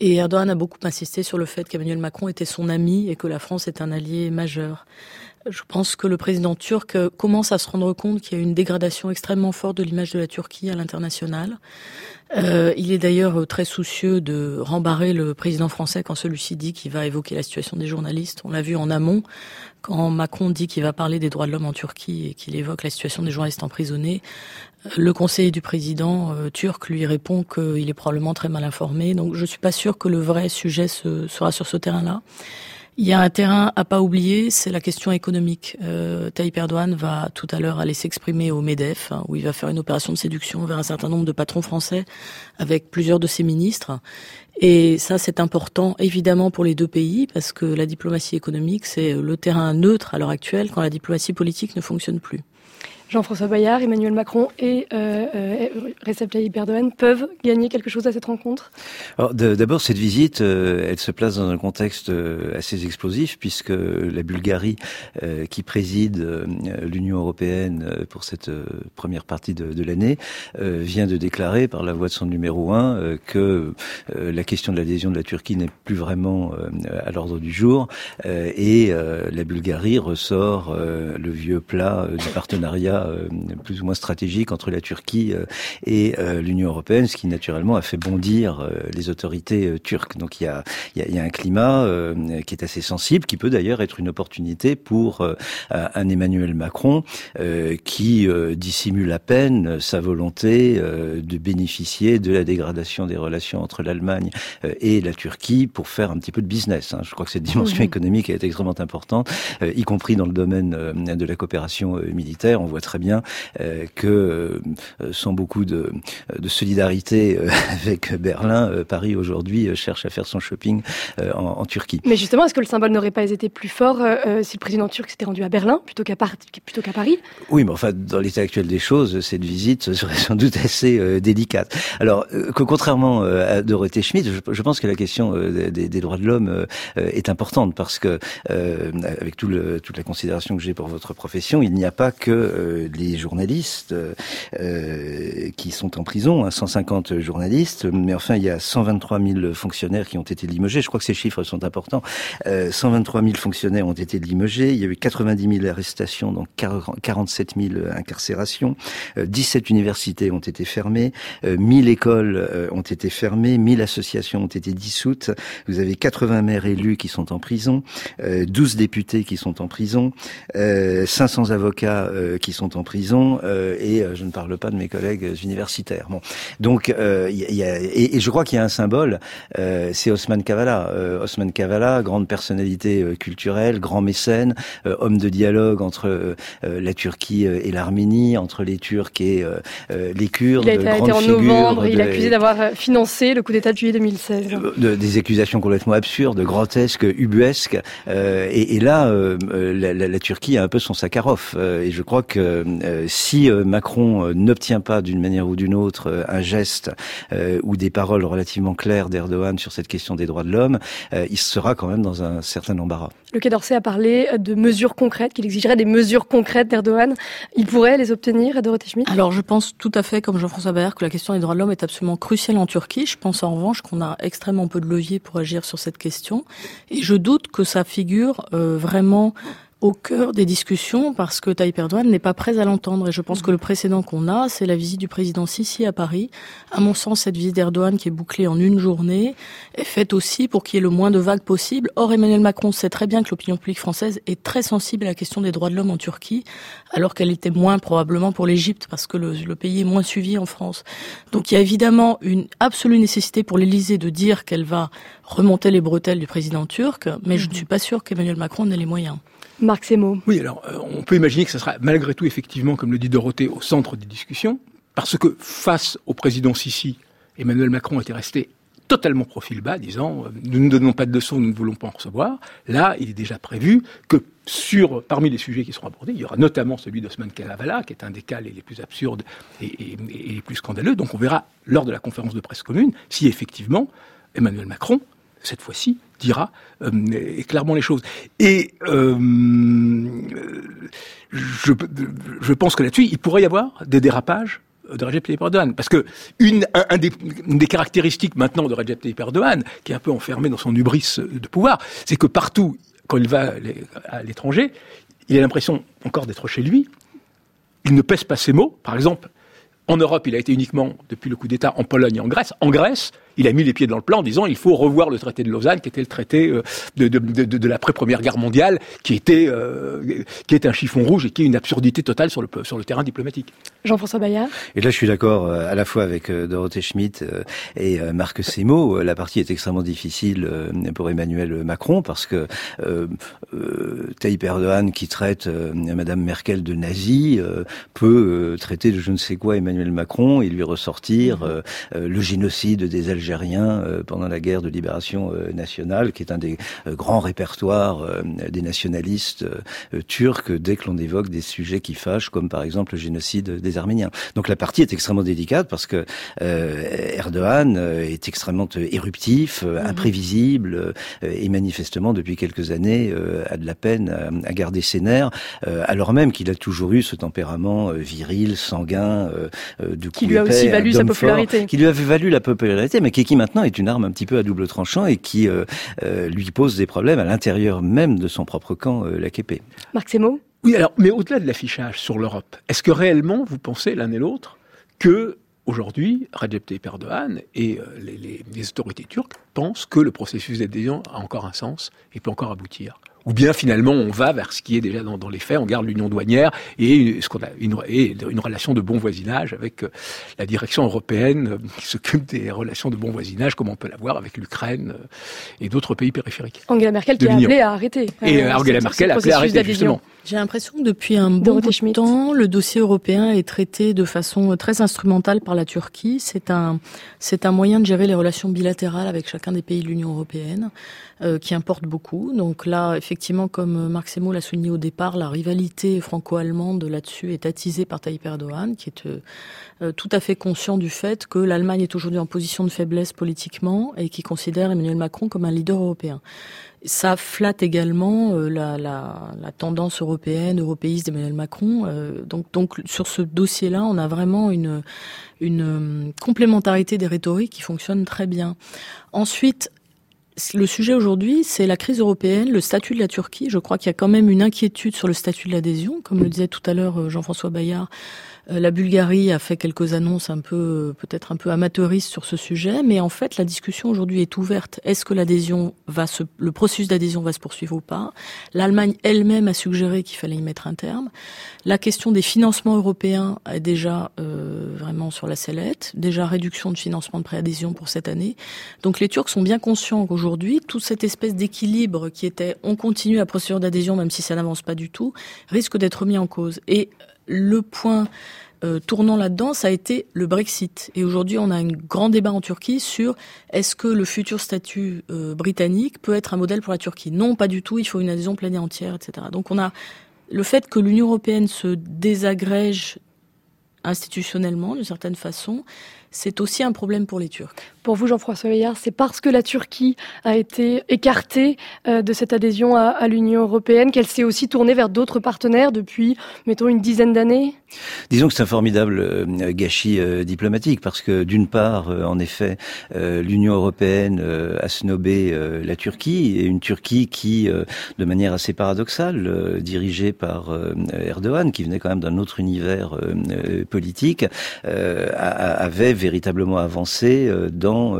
Et Erdogan a beaucoup insisté sur le fait qu'Emmanuel Macron était son ami et que la France est un allié majeur. Je pense que le président turc commence à se rendre compte qu'il y a une dégradation extrêmement forte de l'image de la Turquie à l'international. Euh, il est d'ailleurs très soucieux de rembarrer le président français quand celui-ci dit qu'il va évoquer la situation des journalistes. On l'a vu en amont, quand Macron dit qu'il va parler des droits de l'homme en Turquie et qu'il évoque la situation des journalistes emprisonnés. Le conseiller du président euh, turc lui répond qu'il est probablement très mal informé. Donc je suis pas sûr que le vrai sujet sera sur ce terrain-là. Il y a un terrain à pas oublier, c'est la question économique. Euh, Tayyip va tout à l'heure aller s'exprimer au MEDEF, hein, où il va faire une opération de séduction vers un certain nombre de patrons français avec plusieurs de ses ministres. Et ça, c'est important évidemment pour les deux pays, parce que la diplomatie économique, c'est le terrain neutre à l'heure actuelle quand la diplomatie politique ne fonctionne plus. Jean-François Bayard, Emmanuel Macron et euh, euh, Recep Tayyip Erdogan peuvent gagner quelque chose à cette rencontre? D'abord, cette visite, euh, elle se place dans un contexte assez explosif, puisque la Bulgarie, qui préside l'Union européenne pour cette première partie de, de l'année, vient de déclarer par la voix de son numéro un que la question de l'adhésion de la Turquie n'est plus vraiment à l'ordre du jour, et la Bulgarie ressort le vieux plat du partenariat euh, plus ou moins stratégique entre la Turquie euh, et euh, l'Union européenne, ce qui naturellement a fait bondir les autorités turques. Donc il y a, il y a, un climat qui est assez sensible, qui peut d'ailleurs être une opportunité pour un Emmanuel Macron qui dissimule à peine sa volonté de bénéficier de la dégradation des relations entre l'Allemagne et la Turquie pour faire un petit peu de business. Hein. Je crois que cette dimension économique est extrêmement importante, y compris dans le domaine de la coopération militaire. On voit très bien euh, que euh, sans beaucoup de, de solidarité euh, avec Berlin, Paris aujourd'hui cherche à faire son shopping en, en, Turquie. Mais justement, est-ce que le symbole n'aurait pas été plus fort si le président turc s'était rendu à Berlin plutôt qu'à Paris? Oui, mais enfin, dans l'état actuel des choses, cette visite serait sans doute assez délicate. Alors que contrairement à Dorothée Schmidt, je, je pense que la question des, des, droits de l'homme est importante parce que avec tout le, toute la considération que j'ai pour votre profession, il n'y a pas que les journalistes euh, qui sont en prison, 150 hein, journalistes, mais enfin il y a 123 000 fonctionnaires qui ont été limogés. Je crois que ces chiffres sont importants. 123 000 fonctionnaires ont été limogés. Il y a eu 90 000 arrestations, donc 47 000 incarcérations. 17 euh, universités ont été fermées. 1000 euh, écoles ont été fermées. 1000 associations ont été dissoutes. Vous avez 80 maires élus qui sont en prison. 12 députés qui sont en prison. 500 avocats qui sont en prison euh, et euh, je ne parle pas de mes collègues universitaires. Bon, donc euh, il y a, et, et, je crois qu'il y a un symbole, c'est Osman Kavala. Osman Kavala, grande personnalité culturelle, grand mécène, homme de dialogue entre la Turquie et l'Arménie, entre les Turcs et les Kurdes. Il a été arrêté en novembre. il est accusé d'avoir financé le coup d'État de juillet 2016. De, des accusations complètement absurdes, grotesques, ubuesques. Et, et, là, la, la, la, Turquie a un peu son Sakharov. et je crois que euh, si euh, Macron euh, n'obtient pas d'une manière ou d'une autre un geste ou des paroles relativement claires d'Erdogan sur cette question des droits de l'homme, il sera quand même dans un certain embarras. Le Quai d'Orsay a parlé de mesures concrètes, qu'il exigerait des mesures concrètes d'Erdogan. Il pourrait les obtenir, Dorothée Schmidt Alors je pense tout à fait, comme Jean-François Baer, que la question des droits de l'homme est absolument cruciale en Turquie. Je pense en revanche qu'on a extrêmement peu de leviers pour agir sur cette question. Et je doute que ça figure vraiment au cœur des discussions parce que Tayyip Erdogan n'est pas prêt à l'entendre. Et je pense que le précédent qu'on a, c'est la visite du président Sisi à Paris. À mon sens, cette visite d'Erdogan qui est bouclée en une journée est faite aussi pour qu'il y ait le moins de vagues possible. Or, Emmanuel Macron sait très bien que l'opinion publique française est très sensible à la question des droits de l'homme en Turquie, alors qu'elle était moins probablement pour l'Égypte parce que le, le, pays est moins suivi en France. Donc il y a évidemment une absolue nécessité pour l'Élysée de dire qu'elle va remonter les bretelles du président turc, mais je ne mhm. suis pas sûr qu'Emmanuel Macron ait les moyens. Marc. Oui, alors euh, on peut imaginer que ce sera malgré tout effectivement, comme le dit Dorothée, au centre des discussions, parce que face au président Sisi, Emmanuel Macron était resté totalement profil bas, disant euh, nous ne donnons pas de leçons, nous ne voulons pas en recevoir. Là, il est déjà prévu que sur, parmi les sujets qui seront abordés, il y aura notamment celui d'Osman Kalavala, qui est un des cas les plus absurdes et, et, et les plus scandaleux. Donc on verra lors de la conférence de presse commune si effectivement Emmanuel Macron cette fois-ci, dira euh, clairement les choses. Et euh, je, je, pense que là-dessus, il pourrait y avoir des dérapages de Recep Tayyip Erdogan. Parce que une, un, des, des, caractéristiques maintenant de Recep Tayyip Erdogan, qui est un peu enfermé dans son hubris de pouvoir, c'est que partout, quand il va à l'étranger, il a l'impression encore d'être chez lui. Il ne pèse pas ses mots. Par exemple, en Europe, il a été uniquement, depuis le coup d'État, en Pologne et en Grèce. En Grèce, il a mis les pieds dans le plan en disant il faut revoir le traité de Lausanne, qui était le traité euh, de, de, de, de l'après-première guerre mondiale, qui était, euh, qui est un chiffon rouge et qui est une absurdité totale sur le, sur le terrain diplomatique. Jean-François Bayard? Et là, je suis d'accord euh, à la fois avec Dorothée Schmidt et Marc Semo. La partie est extrêmement difficile pour Emmanuel Macron parce que euh, Tayyip Erdogan, qui traite Madame Merkel de nazi, peut traiter de je ne sais quoi Emmanuel Macron et lui ressortir le génocide des Algériens algérien euh, pendant la guerre de libération euh, nationale, qui est un des euh, grands répertoires des nationalistes turcs dès que l'on évoque des sujets qui fâchent, comme par exemple le génocide des Arméniens. Donc la partie est extrêmement délicate parce que Erdogan est extrêmement éruptif, mhm. imprévisible et manifestement depuis quelques années a de la peine à, garder ses nerfs, alors même qu'il a toujours eu ce tempérament viril, sanguin, de qui lui a aussi valu sa popularité, qui lui avait valu la popularité, mais qui, qui maintenant est une arme un petit peu à double tranchant et qui euh, euh, lui pose des problèmes à l'intérieur même de son propre camp, euh, l'AKP. Marc Semo Oui, alors, mais au-delà de l'affichage sur l'Europe, est-ce que réellement vous pensez l'un et l'autre que Aujourd'hui, Recep Tayyip Erdogan et les, les, les, autorités turques pensent que le processus d'adhésion a encore un sens et peut encore aboutir? Ou bien finalement on va vers ce qui est déjà dans, les faits, on garde l'union douanière et ce qu'on a une, une, relation de bon voisinage avec euh, la direction européenne euh, qui s'occupe des relations de bon voisinage, comme on peut l'avoir avec l'Ukraine euh, et d'autres pays périphériques. Angela Merkel qui a appelé à arrêter. Et Angela Merkel a appelé à arrêter justement. J'ai l'impression que depuis un bon bout de temps, le dossier européen est traité de façon très instrumentale par la Turquie. C'est un, c'est un moyen de gérer les relations bilatérales avec chacun des pays de l'Union européenne, euh, qui importe beaucoup. Donc là, effectivement, comme Marc Semo l'a souligné au départ, la rivalité franco-allemande là-dessus est attisée par Tayyip Erdogan, qui est euh, euh, tout à fait conscient du fait que l'Allemagne est aujourd'hui en position de faiblesse politiquement et qui considère Emmanuel Macron comme un leader européen. Ça flatte également euh, la, la, tendance européenne, européiste d'Emmanuel Macron. Euh, donc, donc sur ce dossier-là, on a vraiment une, une euh, complémentarité des rhétoriques qui fonctionne très bien. Ensuite, le sujet aujourd'hui, c'est la crise européenne, le statut de la Turquie. Je crois qu'il y a quand même une inquiétude sur le statut de l'adhésion, comme le disait tout à l'heure Jean-François Bayard. Euh, la Bulgarie a fait quelques annonces un peu, peut-être un peu amateuristes sur ce sujet, mais en fait, la discussion aujourd'hui est ouverte. Est-ce que l'adhésion va se, le processus d'adhésion va se poursuivre ou pas? L'Allemagne elle-même a suggéré qu'il fallait y mettre un terme. La question des financements européens est déjà euh, vraiment sur la sellette. Déjà réduction de financement de préadhésion pour cette année. Donc les Turcs sont bien conscients qu'aujourd'hui, toute cette espèce d'équilibre qui était on continue la procédure d'adhésion même si ça n'avance pas du tout, risque d'être mis en cause. Et le point euh, tournant là-dedans, ça a été le Brexit. Et aujourd'hui, on a un grand débat en Turquie sur est-ce que le futur statut euh, britannique peut être un modèle pour la Turquie Non, pas du tout. Il faut une adhésion pleine et entière, etc. Donc, on a le fait que l'Union européenne se désagrège institutionnellement, d'une certaine façon, c'est aussi un problème pour les Turcs. Pour vous, Jean-François Veillard, c'est parce que la Turquie a été écartée euh, de cette adhésion à, l'Union européenne qu'elle s'est aussi tournée vers d'autres partenaires depuis, mettons, une dizaine d'années? Disons que c'est un formidable euh, gâchis euh, diplomatique parce que d'une part, en effet, l'Union européenne a snobé la Turquie et une Turquie qui, de manière assez paradoxale, dirigée par Erdogan, qui venait quand même d'un autre univers politique, avait véritablement avancé dans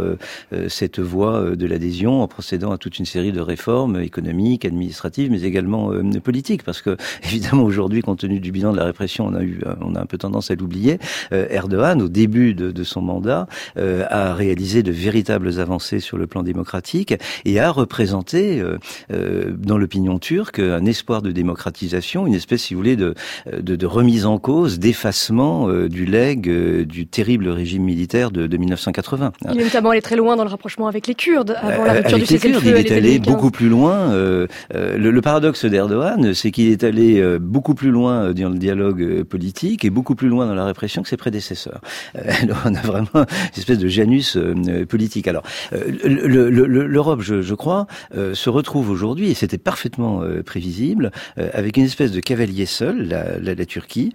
cette voie de l'adhésion en procédant à toute une série de réformes économiques, administratives, mais également politiques. Parce que, évidemment, aujourd'hui, compte tenu du bilan de la répression, on a eu euh, on a un peu tendance à l'oublier, euh, Erdogan, au début de, son mandat, euh, a réalisé de véritables avancées sur le plan démocratique et a représenté dans l'opinion turque un espoir de démocratisation, une espèce, si vous voulez, de, de, remise en cause, d'effacement du legs du terrible régime militaire de, 1980. Il est notamment allé très loin dans le rapprochement avec les Kurdes avant la rupture du cessez-le-feu. Il est allé beaucoup plus loin. le, paradoxe d'Erdogan, c'est qu'il est allé beaucoup plus loin dans le dialogue politique politique et beaucoup plus loin dans la répression que ses prédécesseurs. Euh, on a vraiment une espèce de Janus euh, politique. Alors, euh, l'Europe, je, je, crois, se retrouve aujourd'hui, et c'était parfaitement prévisible, avec une espèce de cavalier seul, la, la, la Turquie,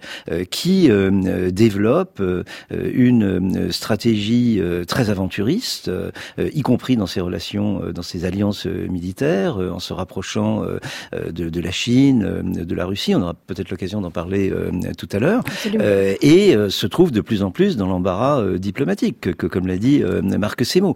qui développe une une stratégie très aventuriste, y compris dans ses relations, dans ses alliances militaires, en se rapprochant de, de, la Chine, de la Russie. On aura peut-être l'occasion d'en parler tout à l'heure. et se trouve de plus en plus dans l'embarras diplomatique, que, comme l'a dit Marc Semo.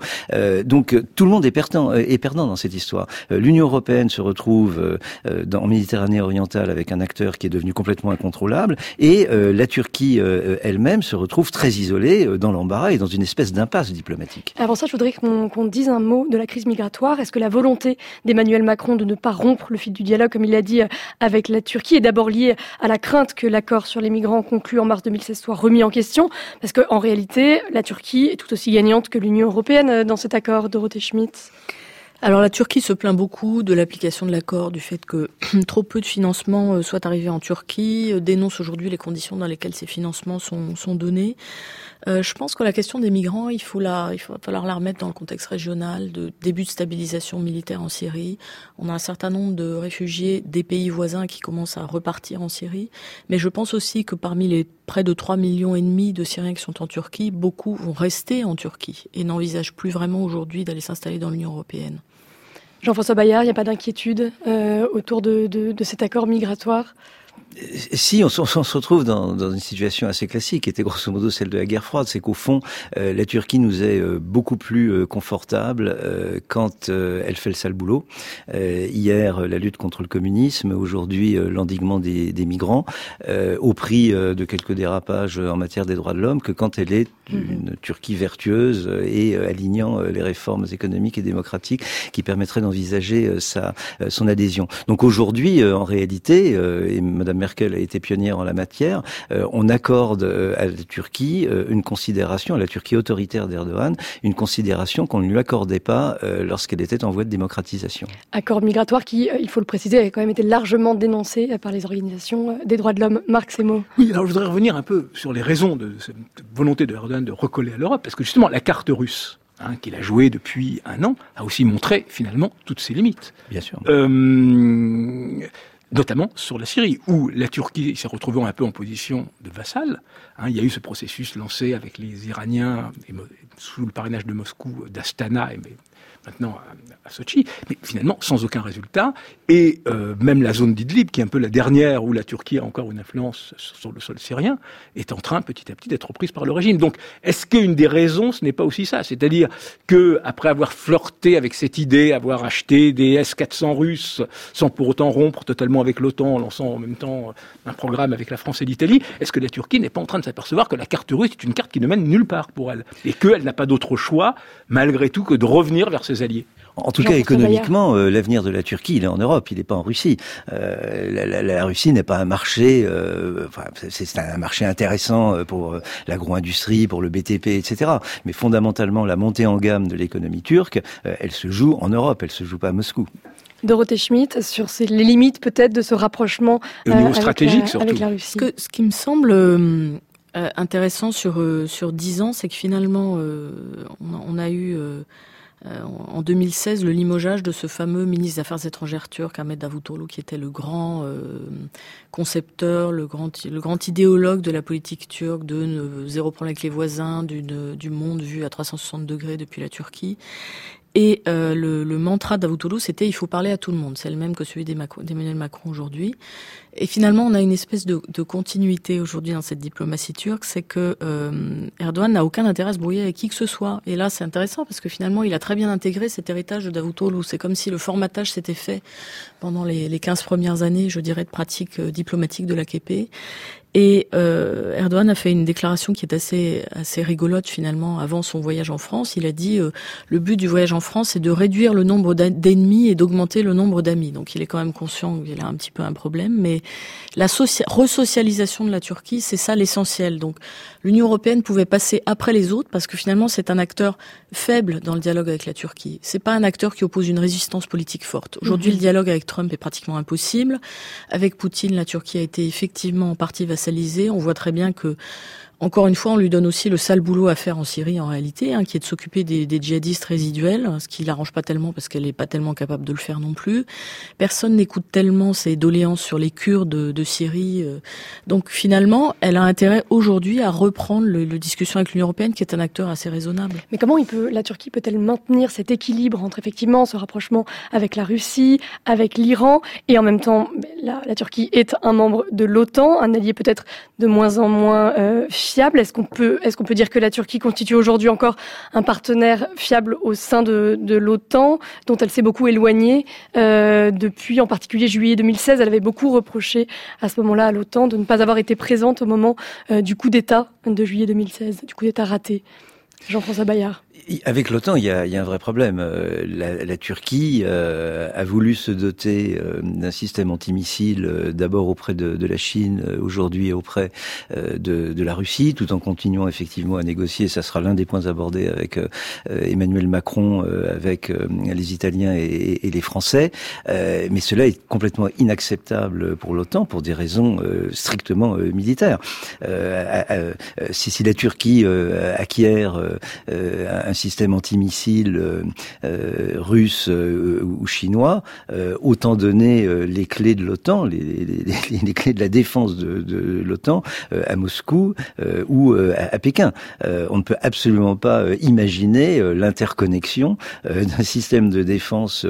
donc tout le monde est perdant, est perdant dans cette histoire. L'Union européenne se retrouve dans, en Méditerranée orientale avec un acteur qui est devenu complètement incontrôlable, et la Turquie elle-même se retrouve très isolée dans l'embarras et dans une espèce d'impasse diplomatique. Avant ça, je voudrais qu'on dise un mot de la crise migratoire. Est-ce que la volonté d'Emmanuel Macron de ne pas rompre le fil du dialogue, comme il l'a dit, avec la Turquie, est d'abord liée à la crainte que l'accord sur les migrants conclu en mars 2016 soit remis en question? Parce qu'en réalité, la Turquie est tout aussi gagnante que l'Union européenne dans cet accord, Dorothée Schmitt. Alors la Turquie se plaint beaucoup de l'application de l'accord, du fait que trop peu de financements euh, soient arrivés en Turquie, euh, dénonce aujourd'hui les conditions dans lesquelles ces financements sont, sont donnés. Euh, je pense que la question des migrants, il faut la, il faut falloir la remettre dans le contexte régional de début de stabilisation militaire en Syrie. On a un certain nombre de réfugiés des pays voisins qui commencent à repartir en Syrie, mais je pense aussi que parmi les près de 3 millions et demi de Syriens qui sont en Turquie, beaucoup vont rester en Turquie et n'envisagent plus vraiment aujourd'hui d'aller s'installer dans l'Union européenne. Jean-François Bayard, il n'y a pas d'inquiétude euh, autour de, cet accord migratoire? Si, on, on, se retrouve dans, dans, une situation assez classique, qui était grosso modo celle de la guerre froide, c'est qu'au fond, euh, la Turquie nous est euh, beaucoup plus euh, confortable quand elle fait le sale boulot. hier, la lutte contre le communisme, aujourd'hui, l'endiguement des, des, migrants, au prix de quelques dérapages en matière des droits de l'homme, que quand elle est mhm. une Turquie vertueuse et alignant les réformes économiques et démocratiques qui permettraient d'envisager sa son adhésion. Donc aujourd'hui, en réalité, et Madame Merkel a été pionnière en la matière, euh, on accorde euh, à la Turquie euh, une considération, à la Turquie autoritaire d'Erdogan, une considération qu'on ne lui accordait pas lorsqu'elle était en voie de démocratisation. Accord migratoire qui, il faut le préciser, a quand même été largement dénoncé par les organisations des droits de l'homme. Marc Semo. Oui, alors je voudrais revenir un peu sur les raisons de cette volonté de Erdogan de recoller à l'Europe, parce que justement la carte russe, Hein, qu'il a joué depuis un an, a aussi montré finalement toutes ses limites. Bien sûr. Euh, notamment sur la Syrie, où la Turquie s'est retrouvée un peu en position de vassal. Hein, il y a eu ce processus lancé avec les Iraniens, sous le parrainage de Moscou, d'Astana, et maintenant à, Sochi, mais finalement sans aucun résultat. Et euh, même la zone d'Idlib, qui est un peu la dernière où la Turquie a encore une influence sur le sol syrien, est en train petit à petit d'être reprise par le régime. Donc, est-ce qu'une des raisons, ce n'est pas aussi ça? C'est-à-dire que après avoir flirté avec cette idée, avoir acheté des S-400 russes sans pour autant rompre totalement avec l'OTAN, en lançant en même temps un programme avec la France et l'Italie, est-ce que la Turquie n'est pas en train de s'apercevoir que la carte russe est une carte qui ne mène nulle part pour elle? Et qu'elle n'a pas d'autre choix, malgré tout, que de revenir vers ses alliés en tout cas, économiquement, euh, l'avenir de la Turquie, il est en Europe, il n'est pas en Russie. Euh, la, la, la, Russie n'est pas un marché, euh, enfin, c'est un marché intéressant pour euh, l'agro-industrie, pour le BTP, etc. Mais fondamentalement, la montée en gamme de l'économie turque, elle se joue en Europe, elle se joue pas à Moscou. Dorothée Schmitt, sur les limites peut-être de ce rapprochement au niveau stratégique, surtout. avec la Russie. Ce, que, ce qui me semble intéressant sur sur dix ans, c'est que finalement, on a, on, a eu euh, en 2016 le limogeage de ce fameux ministre des Affaires étrangères turc, Ahmed Davutoglu, qui était le grand euh, concepteur, le grand, idéologue de la politique turque, de zéro problème avec les voisins, du monde vu à 360 degrés depuis la Turquie. Et euh, le, le, mantra d'Avutoglu, c'était il faut parler à tout le monde. C'est le même que celui d'Emmanuel Macron aujourd'hui. Et finalement, on a une espèce de, de continuité aujourd'hui dans cette diplomatie turque, c'est que euh, Erdogan n'a aucun intérêt à se brouiller avec qui que ce soit. Et là, c'est intéressant parce que finalement, il a très bien intégré cet héritage de Davutoglu. C'est comme si le formatage s'était fait pendant les, les 15 premières années, je dirais, de pratique euh, diplomatique de l'AKP. Et euh, Erdogan a fait une déclaration qui est assez assez rigolote finalement avant son voyage en France. Il a dit euh, le but du voyage en France c'est de réduire le nombre d'ennemis et d'augmenter le nombre d'amis. Donc il est quand même conscient qu'il a un petit peu un problème, mais la resocialisation de la Turquie c'est ça l'essentiel. Donc l'Union européenne pouvait passer après les autres parce que finalement c'est un acteur faible dans le dialogue avec la Turquie. C'est pas un acteur qui oppose une résistance politique forte. Aujourd'hui, mhm. le dialogue avec Trump est pratiquement impossible. Avec Poutine, la Turquie a été effectivement en partie vassalisée. On voit très bien que encore une fois, on lui donne aussi le sale boulot à faire en Syrie en réalité, hein, qui est de s'occuper des, des, djihadistes résiduels, ce qui l'arrange pas tellement parce qu'elle n'est pas tellement capable de le faire non plus. Personne n'écoute tellement ses doléances sur les Kurdes de, de Syrie. Euh. Donc finalement, elle a intérêt aujourd'hui à reprendre le, le discussion avec l'Union européenne, qui est un acteur assez raisonnable. Mais comment il peut, la Turquie peut-elle maintenir cet équilibre entre effectivement ce rapprochement avec la Russie, avec l'Iran, et en même temps, la, la, Turquie est un membre de l'OTAN, un allié peut-être de moins en moins euh, Est-ce qu'on peut, dire que la Turquie constitue aujourd'hui encore un partenaire fiable au sein de, de l'OTAN, dont elle s'est beaucoup éloignée euh, depuis, en particulier juillet 2016. Elle avait beaucoup reproché à ce moment-là à l'OTAN de ne pas avoir été présente au moment euh, du coup d'État de juillet 2016, du coup d'État raté. Jean-François Bayard. Avec l'OTAN, il y a, il y a un vrai problème. Euh, la, la Turquie euh, a voulu se doter euh, d'un système antimissile euh, d'abord auprès de, de, la Chine, euh, aujourd'hui auprès de, de, la Russie, tout en continuant effectivement à négocier. Ça sera l'un des points abordés avec Emmanuel Macron, avec les Italiens et, et les Français. mais cela est complètement inacceptable pour l'OTAN pour des raisons strictement militaires. si, si la Turquie acquiert un système antimissile euh, euh, russe euh, ou chinois, autant donner les clés de l'OTAN, les, les, les, clés de la défense de, de l'OTAN à Moscou ou à, Pékin. on ne peut absolument pas imaginer l'interconnexion d'un système de défense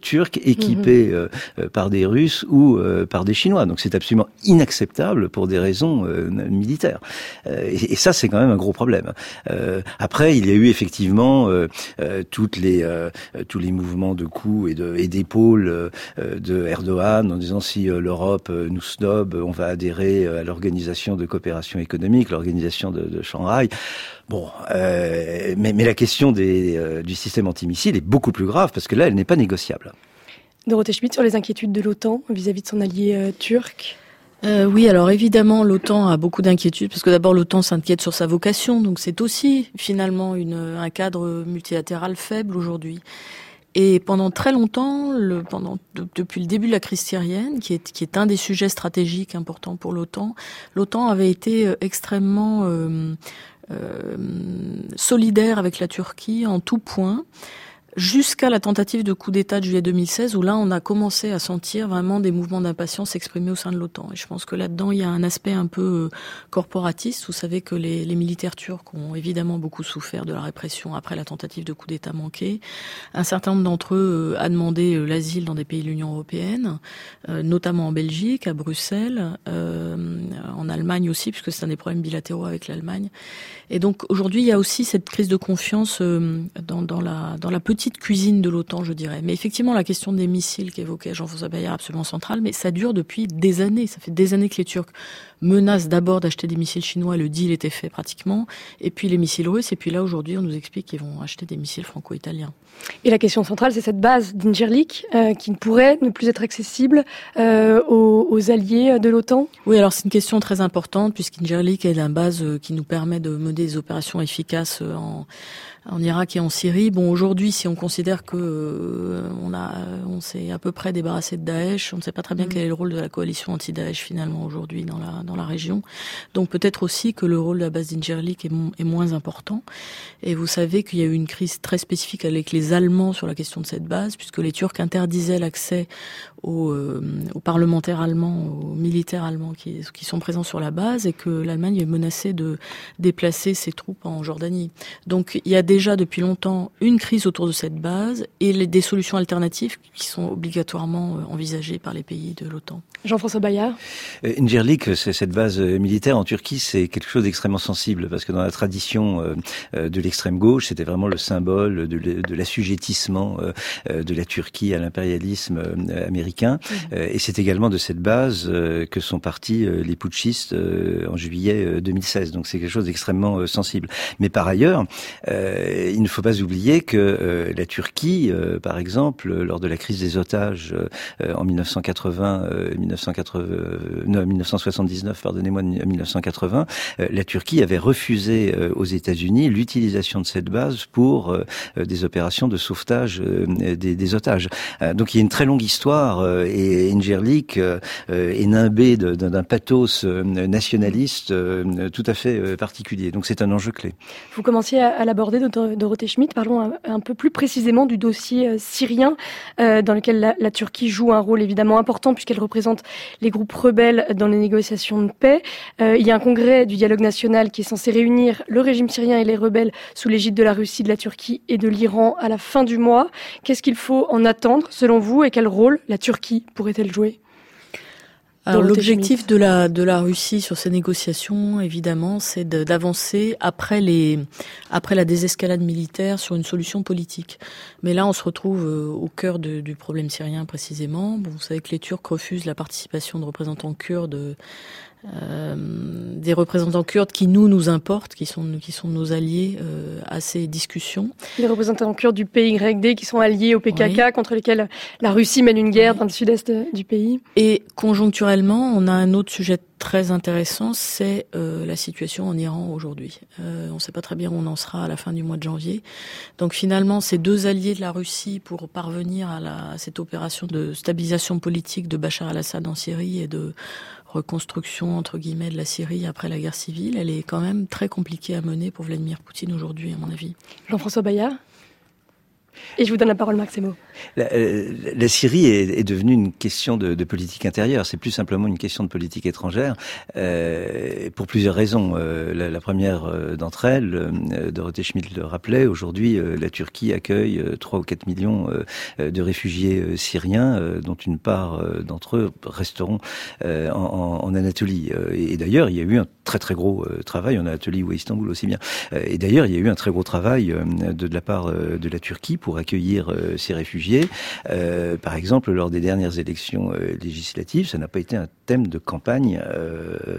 turc équipé mmh. par des Russes ou par des Chinois. Donc c'est absolument inacceptable pour des raisons militaires. Et, ça, c'est quand même un gros problème. après, il y a eu effectivement effectivement euh, euh, toutes les euh, tous les mouvements de coups et de d'épaules de Erdogan en disant si l'Europe nous snob, on va adhérer à l'organisation de coopération économique, l'organisation de, de, Shanghai. Bon, mais, la question du système antimissile est beaucoup plus grave parce que là, elle n'est pas négociable. Dorothée Schmidt sur les inquiétudes de l'OTAN vis-à-vis de son allié turc. Euh, oui, alors évidemment, l'OTAN a beaucoup d'inquiétudes parce que d'abord l'OTAN s'inquiète sur sa vocation, donc c'est aussi finalement un cadre multilatéral faible aujourd'hui. Et pendant très longtemps, depuis le début de la crise syrienne, qui est, qui est un des sujets stratégiques importants pour l'OTAN, l'OTAN avait été euh, extrêmement euh, solidaire avec la Turquie en tout point. Jusqu'à la tentative de coup d'État de juillet 2016, où là, on a commencé à sentir vraiment des mouvements d'impatience s'exprimer au sein de l'OTAN. Et je pense que là-dedans, il y a un aspect un peu euh, corporatiste. Vous savez que les, militaires turcs ont évidemment beaucoup souffert de la répression après la tentative de coup d'État manqué. Un certain nombre d'entre eux euh, a demandé euh, l'asile dans des pays de l'Union européenne, notamment en Belgique, à Bruxelles, en Allemagne aussi, puisque c'est un des problèmes bilatéraux avec l'Allemagne. Et donc aujourd'hui, il y a aussi cette crise de confiance dans, la, dans la petite petite cuisine de l'OTAN, je dirais. Mais effectivement, la question des missiles qu'évoquait Jean-François Bayard est absolument centrale, mais ça dure depuis des années. Ça fait des années que les Turcs menacent d'abord d'acheter des missiles chinois, le deal était fait pratiquement, et puis les missiles russes, et puis là, aujourd'hui, on nous explique qu'ils vont acheter des missiles franco-italiens. Et la question centrale, c'est cette base d'Ingerlik euh, qui ne pourrait ne plus être accessible euh, aux, aux, alliés de l'OTAN? Oui, alors c'est une question très importante, puisqu'Ingerlik est la base euh, qui nous permet de mener des opérations efficaces en en Irak et en Syrie. Bon, aujourd'hui, si on considère que euh, on a, on s'est à peu près débarrassé de Daesh, on ne sait pas très bien mmh. quel est le rôle de la coalition anti-Daesh finalement aujourd'hui dans la dans la région. Donc peut-être aussi que le rôle de la base d'Ingerlik est, est, moins important. Et vous savez qu'il y a eu une crise très spécifique avec les Allemands sur la question de cette base, puisque les Turcs interdisaient l'accès aux, euh, aux, parlementaires allemands, aux militaires allemands qui, qui sont présents sur la base, et que l'Allemagne est menacée de déplacer ses troupes en Jordanie. Donc il y a déjà depuis longtemps une crise autour de cette base et les, des solutions alternatives qui sont obligatoirement euh, envisagées par les pays de l'OTAN. Jean-François Bayard euh, Incirlik, c'est cette base euh, militaire en Turquie, c'est quelque chose d'extrêmement sensible parce que dans la tradition de l'extrême gauche, c'était vraiment le symbole de l'assujettissement de la Turquie à l'impérialisme américain. Mmh. Et c'est également de cette base que sont partis les putschistes en juillet 2016. Donc c'est quelque chose d'extrêmement sensible. Mais par ailleurs, euh, il ne faut pas oublier que euh, la Turquie, par exemple, lors de la crise des otages en 1980, 1980 non, 1979, pardonnez-moi, 1980, la Turquie avait refusé aux États-Unis l'utilisation de cette base pour des opérations de sauvetage des, des, otages. donc il y a une très longue histoire et Ingerlik est nimbé d'un pathos nationaliste tout à fait particulier. Donc c'est un enjeu clé. Vous commenciez à, l'aborder, Dorothée Schmidt. Parlons un, peu plus précisément du dossier euh, syrien, euh, dans lequel la, Turquie joue un rôle évidemment important, puisqu'elle représente les groupes rebelles dans les négociations de paix. Euh, il y a un congrès du dialogue national qui est censé réunir le régime syrien et les rebelles sous l'égide de la Russie, de la Turquie et de l'Iran à la fin du mois. Qu'est-ce qu'il faut en attendre, selon vous, et quel rôle la Turquie pourrait-elle jouer? L'objectif de la de la Russie sur ces négociations, évidemment, c'est d'avancer après les après la désescalade militaire sur une solution politique. Mais là, on se retrouve euh, au cœur du problème syrien précisément. Bon, vous savez que les Turcs refusent la participation de représentants kurdes euh, des représentants kurdes qui nous nous importent, qui sont qui sont nos alliés euh, à ces discussions. Les représentants kurdes du PYD qui sont alliés au PKK contre lesquels la Russie mène une guerre dans le sud-est du pays. Et conjoncturellement, on a un autre sujet très intéressant, c'est euh, la situation en Iran aujourd'hui. on ne sait pas très bien où on en sera à la fin du mois de janvier. Donc finalement, ces deux alliés de la Russie pour parvenir à, la, à cette opération de stabilisation politique de Bachar al-Assad en Syrie et de reconstruction entre guillemets de la Syrie après la guerre civile, elle est quand même très compliquée à mener pour Vladimir Poutine aujourd'hui, à mon avis. Jean-François Bayard? Et je vous donne la parole, Maximo. La, euh, Syrie est, devenue une question de, politique intérieure. C'est plus simplement une question de politique étrangère, euh, pour plusieurs raisons. Euh, la, première d'entre elles, euh, Dorothée Schmidt le rappelait, aujourd'hui, la Turquie accueille 3 ou 4 millions de réfugiés syriens, dont une part d'entre eux resteront en, Anatolie. Et, d'ailleurs, il y a eu un très très gros travail en Anatolie ou à Istanbul aussi bien. Et d'ailleurs, il y a eu un très gros travail de, de la part de la Turquie pour accueillir euh, ces réfugiés. Euh, par exemple, lors des dernières élections euh, législatives, ça n'a pas été un thème de campagne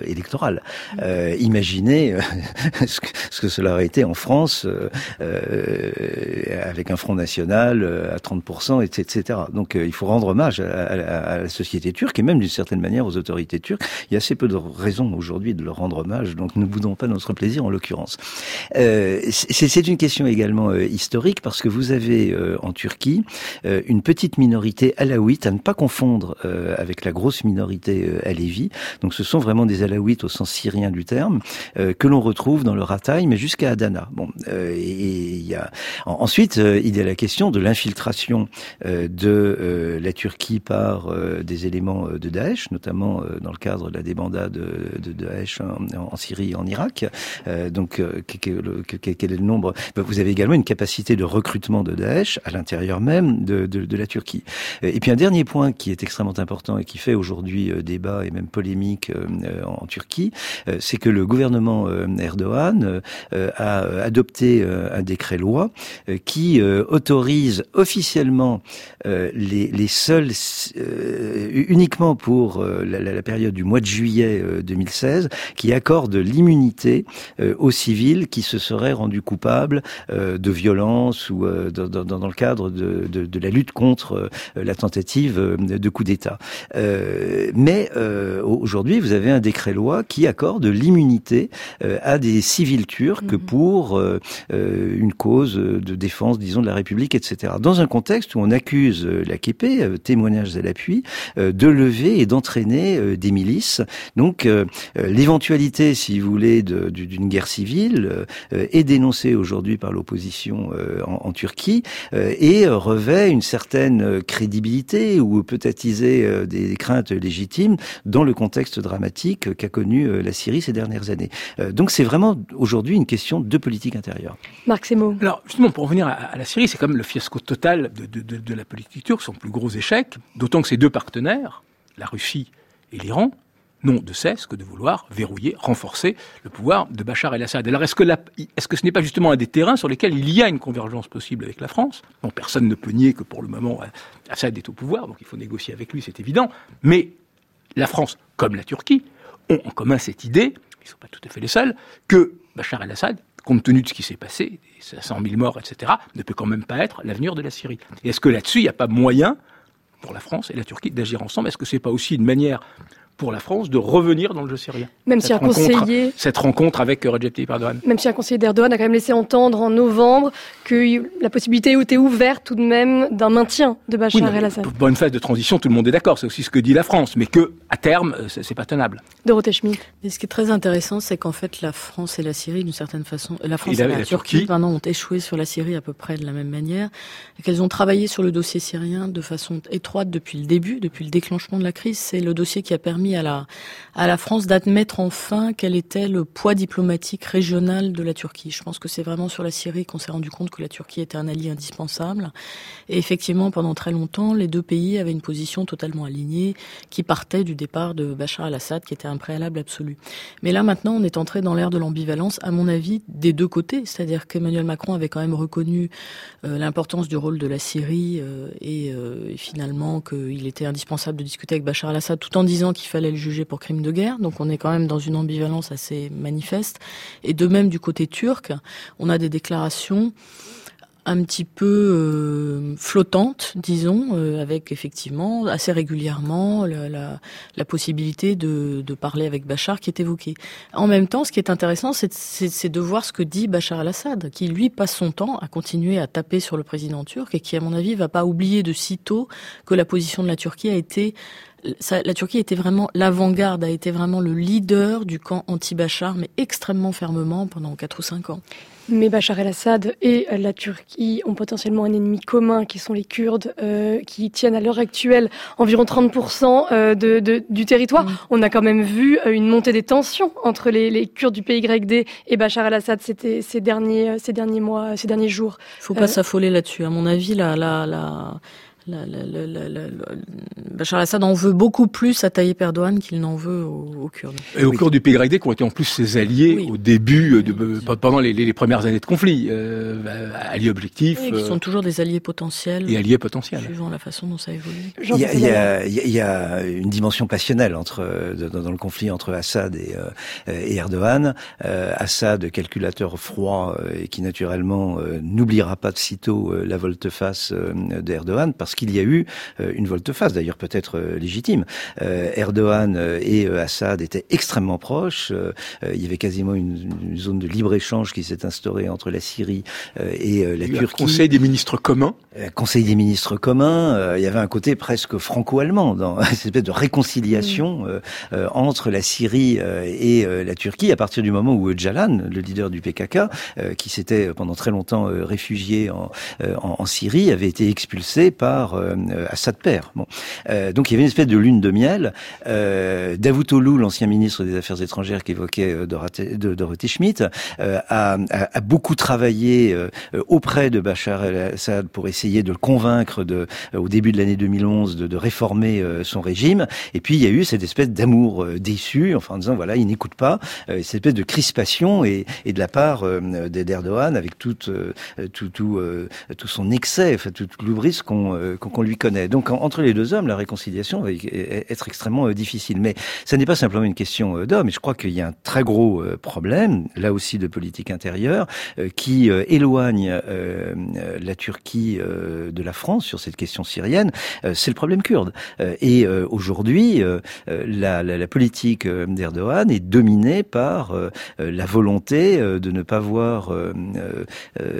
électorale. imaginez ce, que, ce, que, cela aurait été en France avec un Front National à 30%, etc. Donc il faut rendre hommage à, à, la société turque et même d'une certaine manière aux autorités turques. Il y a assez peu de raisons aujourd'hui de leur rendre hommage, donc ne boudons pas notre plaisir en l'occurrence. C'est une question également historique parce que vous avez euh, en Turquie euh, une petite minorité alaouite, à ne pas confondre euh, avec la grosse minorité alévi. Donc ce sont vraiment des alaouites au sens syrien du terme, que l'on retrouve dans le Rataï, mais jusqu'à Adana. Bon, et il y a ensuite il y a la question de l'infiltration de la Turquie par des éléments de Daesh, notamment dans le cadre de la débandade de, Daesh en, Syrie et en Irak. donc quel est le nombre? Ben, Vous avez également une capacité de recrutement de Daesh à l'intérieur même de, la Turquie. Et puis un dernier point qui est extrêmement important et qui fait aujourd'hui euh, débat et même polémique euh, en Turquie, euh, c'est que le gouvernement Erdogan a adopté un décret-loi qui autorise officiellement les, seuls, uniquement pour la, la, période du mois de juillet 2016, qui accorde l'immunité aux civils qui se seraient rendus coupables de violence ou de, dans, le cadre de, de, de, la lutte contre euh, la tentative euh, de coup d'État. Euh, mais euh, aujourd'hui, vous avez un décret-loi qui accorde l'immunité à des civils turcs mhm. pour une cause de défense, disons, de la République, etc. Dans un contexte où on accuse l'AKP, témoignages à l'appui, de lever et d'entraîner des milices. Donc, l'éventualité, si vous voulez, d'une guerre civile est dénoncée aujourd'hui par l'opposition en, en Turquie euh, et revêt une certaine crédibilité ou peut attiser euh, des craintes légitimes dans le contexte dramatique qu'a connu euh, la Syrie ces dernières années. Donc c'est vraiment aujourd'hui une question de politique intérieure. Marc Semo. Alors justement, pour revenir à, la Syrie, c'est quand même le fiasco total de, de, de, de la politique turque, son plus gros échec, d'autant que ces deux partenaires, la Russie et l'Iran, n'ont de cesse que de vouloir verrouiller, renforcer le pouvoir de Bachar el-Assad. Alors est-ce que, ce n'est pas justement un des terrains sur lesquels il y a une convergence possible avec la France? Personne ne peut nier que pour le moment, Assad est au pouvoir, donc il faut négocier avec lui, c'est évident. Mais la France, comme la Turquie, ont en commun cette idée, ils ne sont pas tout à fait les seuls, que Bachar el-Assad compte tenu de ce qui s'est passé, 500 000 morts, etc., ne peut quand même pas être l'avenir de la Syrie. Et est-ce que là-dessus, il n'y a pas moyen pour la France et la Turquie d'agir ensemble? Est-ce que c'est pas aussi une manière pour la France de revenir dans le jeu syrien. Même si un conseiller... Cette rencontre avec euh, Recep Tayyip Erdogan. Même si un conseiller d'Erdogan a quand même laissé entendre en novembre que la possibilité était ouverte tout de même d'un maintien de Bachar el-Assad. Pour une phase de transition, tout le monde est d'accord. C'est aussi ce que dit la France. Mais que, à terme, euh, c'est pas tenable. Dorothée Schmidt. ce qui est très intéressant, c'est qu'en fait, la France et la Syrie, d'une certaine façon, la France et, la, Turquie, pardon, ont échoué sur la Syrie à peu près de la même manière. Et qu'elles ont travaillé sur le dossier syrien de façon étroite depuis le début, depuis le déclenchement de la crise. C'est le dossier qui a permis à la, France d'admettre enfin quel était le poids diplomatique régional de la Turquie. Je pense que c'est vraiment sur la Syrie qu'on s'est rendu compte que la Turquie était un allié indispensable. Et effectivement, pendant très longtemps, les deux pays avaient une position totalement alignée qui partait du départ de Bachar al-Assad, qui était un préalable absolu. Mais là, maintenant, on est entré dans l'ère de l'ambivalence, à mon avis, des deux côtés. C'est-à-dire qu'Emmanuel Macron avait quand même reconnu euh, l'importance du rôle de la Syrie euh, euh, et finalement qu'il était indispensable de discuter avec Bachar al-Assad tout en disant qu'il fallait le juger pour crime de guerre. Donc on est quand même dans une ambivalence assez manifeste. Et de même du côté turc, on a des déclarations un petit peu euh, flottantes, disons, euh, avec effectivement assez régulièrement la, possibilité de, parler avec Bachar qui est évoquée. En même temps, ce qui est intéressant, c'est de voir ce que dit Bachar al-Assad, qui lui passe son temps à continuer à taper sur le président turc et qui, à mon avis, va pas oublier de sitôt que la position de la Turquie a été la Turquie était vraiment l'avant-garde, a été vraiment le leader du camp anti-Bachar, mais extrêmement fermement pendant 4 ou 5 ans. Mais Bachar el-Assad et la Turquie ont potentiellement un ennemi commun qui sont les Kurdes, euh, qui tiennent à l'heure actuelle environ 30% euh, de, du territoire. Mm. On a quand même vu euh, une montée des tensions entre les, Kurdes du PYD et Bachar el-Assad ces, derniers, ces derniers mois, ces derniers jours. Il ne faut pas s'affoler là-dessus. À mon avis, la, la, la la, la, la, Bachar al-Assad en veut beaucoup plus à Tayyip Erdogan qu'il n'en veut aux, Kurdes. Et aux Kurdes du PYD qui ont été en plus ses alliés au début, de, pendant les, les, premières années de conflit, euh, alliés objectifs. Oui, qui sont euh, toujours des alliés potentiels. Et alliés potentiels. Suivant la façon dont ça évolue. Il y, a, il, y a, il y a, une dimension passionnelle entre dans, dans le conflit entre Assad et, euh, et Erdogan. Euh, Assad, calculateur froid et qui naturellement n'oubliera pas de sitôt la volte-face d'Erdogan parce qu'il y a eu euh, une volte-face, d'ailleurs peut-être euh, légitime. Euh, Erdogan et Assad étaient extrêmement proches. il y avait quasiment une, zone de libre-échange qui s'est instaurée entre la Syrie et la il y Turquie. Un conseil des ministres communs. Conseil des ministres communs. il y avait un côté presque franco-allemand dans cette espèce de réconciliation entre la Syrie et la Turquie à partir du moment où Jalan, le leader du PKK, qui s'était pendant très longtemps réfugié en, en, en Syrie, avait été expulsé par euh, Assad père. Donc il y avait une espèce de lune de miel. Euh, Davutoglu, l'ancien ministre des Affaires étrangères qu'évoquait euh, Dorothée, Dorothée Schmidt, euh, a, beaucoup travaillé auprès de Bachar el-Assad pour essayer de le convaincre au début de l'année 2011 de, réformer son régime. Et puis il y a eu cette espèce d'amour déçu, enfin en disant voilà il n'écoute pas, cette espèce de crispation et, de la part d'Erdogan avec tout, tout, tout, tout son excès, enfin l'oubris qu'on qu'on lui connaît. Donc entre les deux hommes, la réconciliation va être extrêmement euh, difficile. Mais ça n'est pas simplement une question euh, d'hommes. Je crois qu'il y a un très gros problème, là aussi de politique intérieure, qui éloigne la Turquie de la France sur cette question syrienne. C'est le problème kurde. Et aujourd'hui, la, politique d'Erdogan est dominée par la volonté de ne pas voir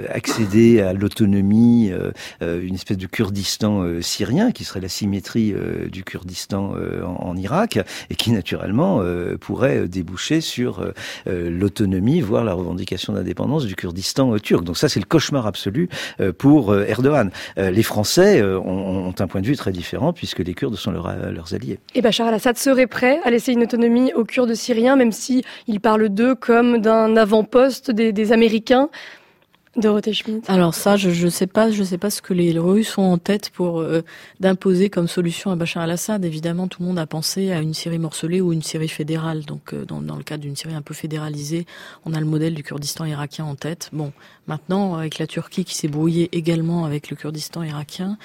accéder à l'autonomie, une espèce de Kurdistan euh, syrien, qui serait la symétrie euh, du Kurdistan euh, en, Irak, et qui naturellement pourrait déboucher sur l'autonomie, voire la revendication d'indépendance du Kurdistan turc. Donc ça, c'est le cauchemar absolu pour Erdogan. les Français ont, un point de vue très différent, puisque les Kurdes sont leurs alliés. Et Bachar al-Assad serait prêt à laisser une autonomie aux Kurdes syriens, même si parle d'eux comme d'un avant-poste des Américains Alors ça, je ne sais pas, je sais pas ce que les Russes ont en tête pour euh, d'imposer comme solution à Bachar al-Assad. Évidemment, tout le monde a pensé à une Syrie morcelée ou une Syrie fédérale. Donc, euh, dans, le cadre d'une Syrie un peu fédéralisée, on a le modèle du Kurdistan irakien en tête. Bon, maintenant, avec la Turquie qui s'est brouillée également avec le Kurdistan irakien,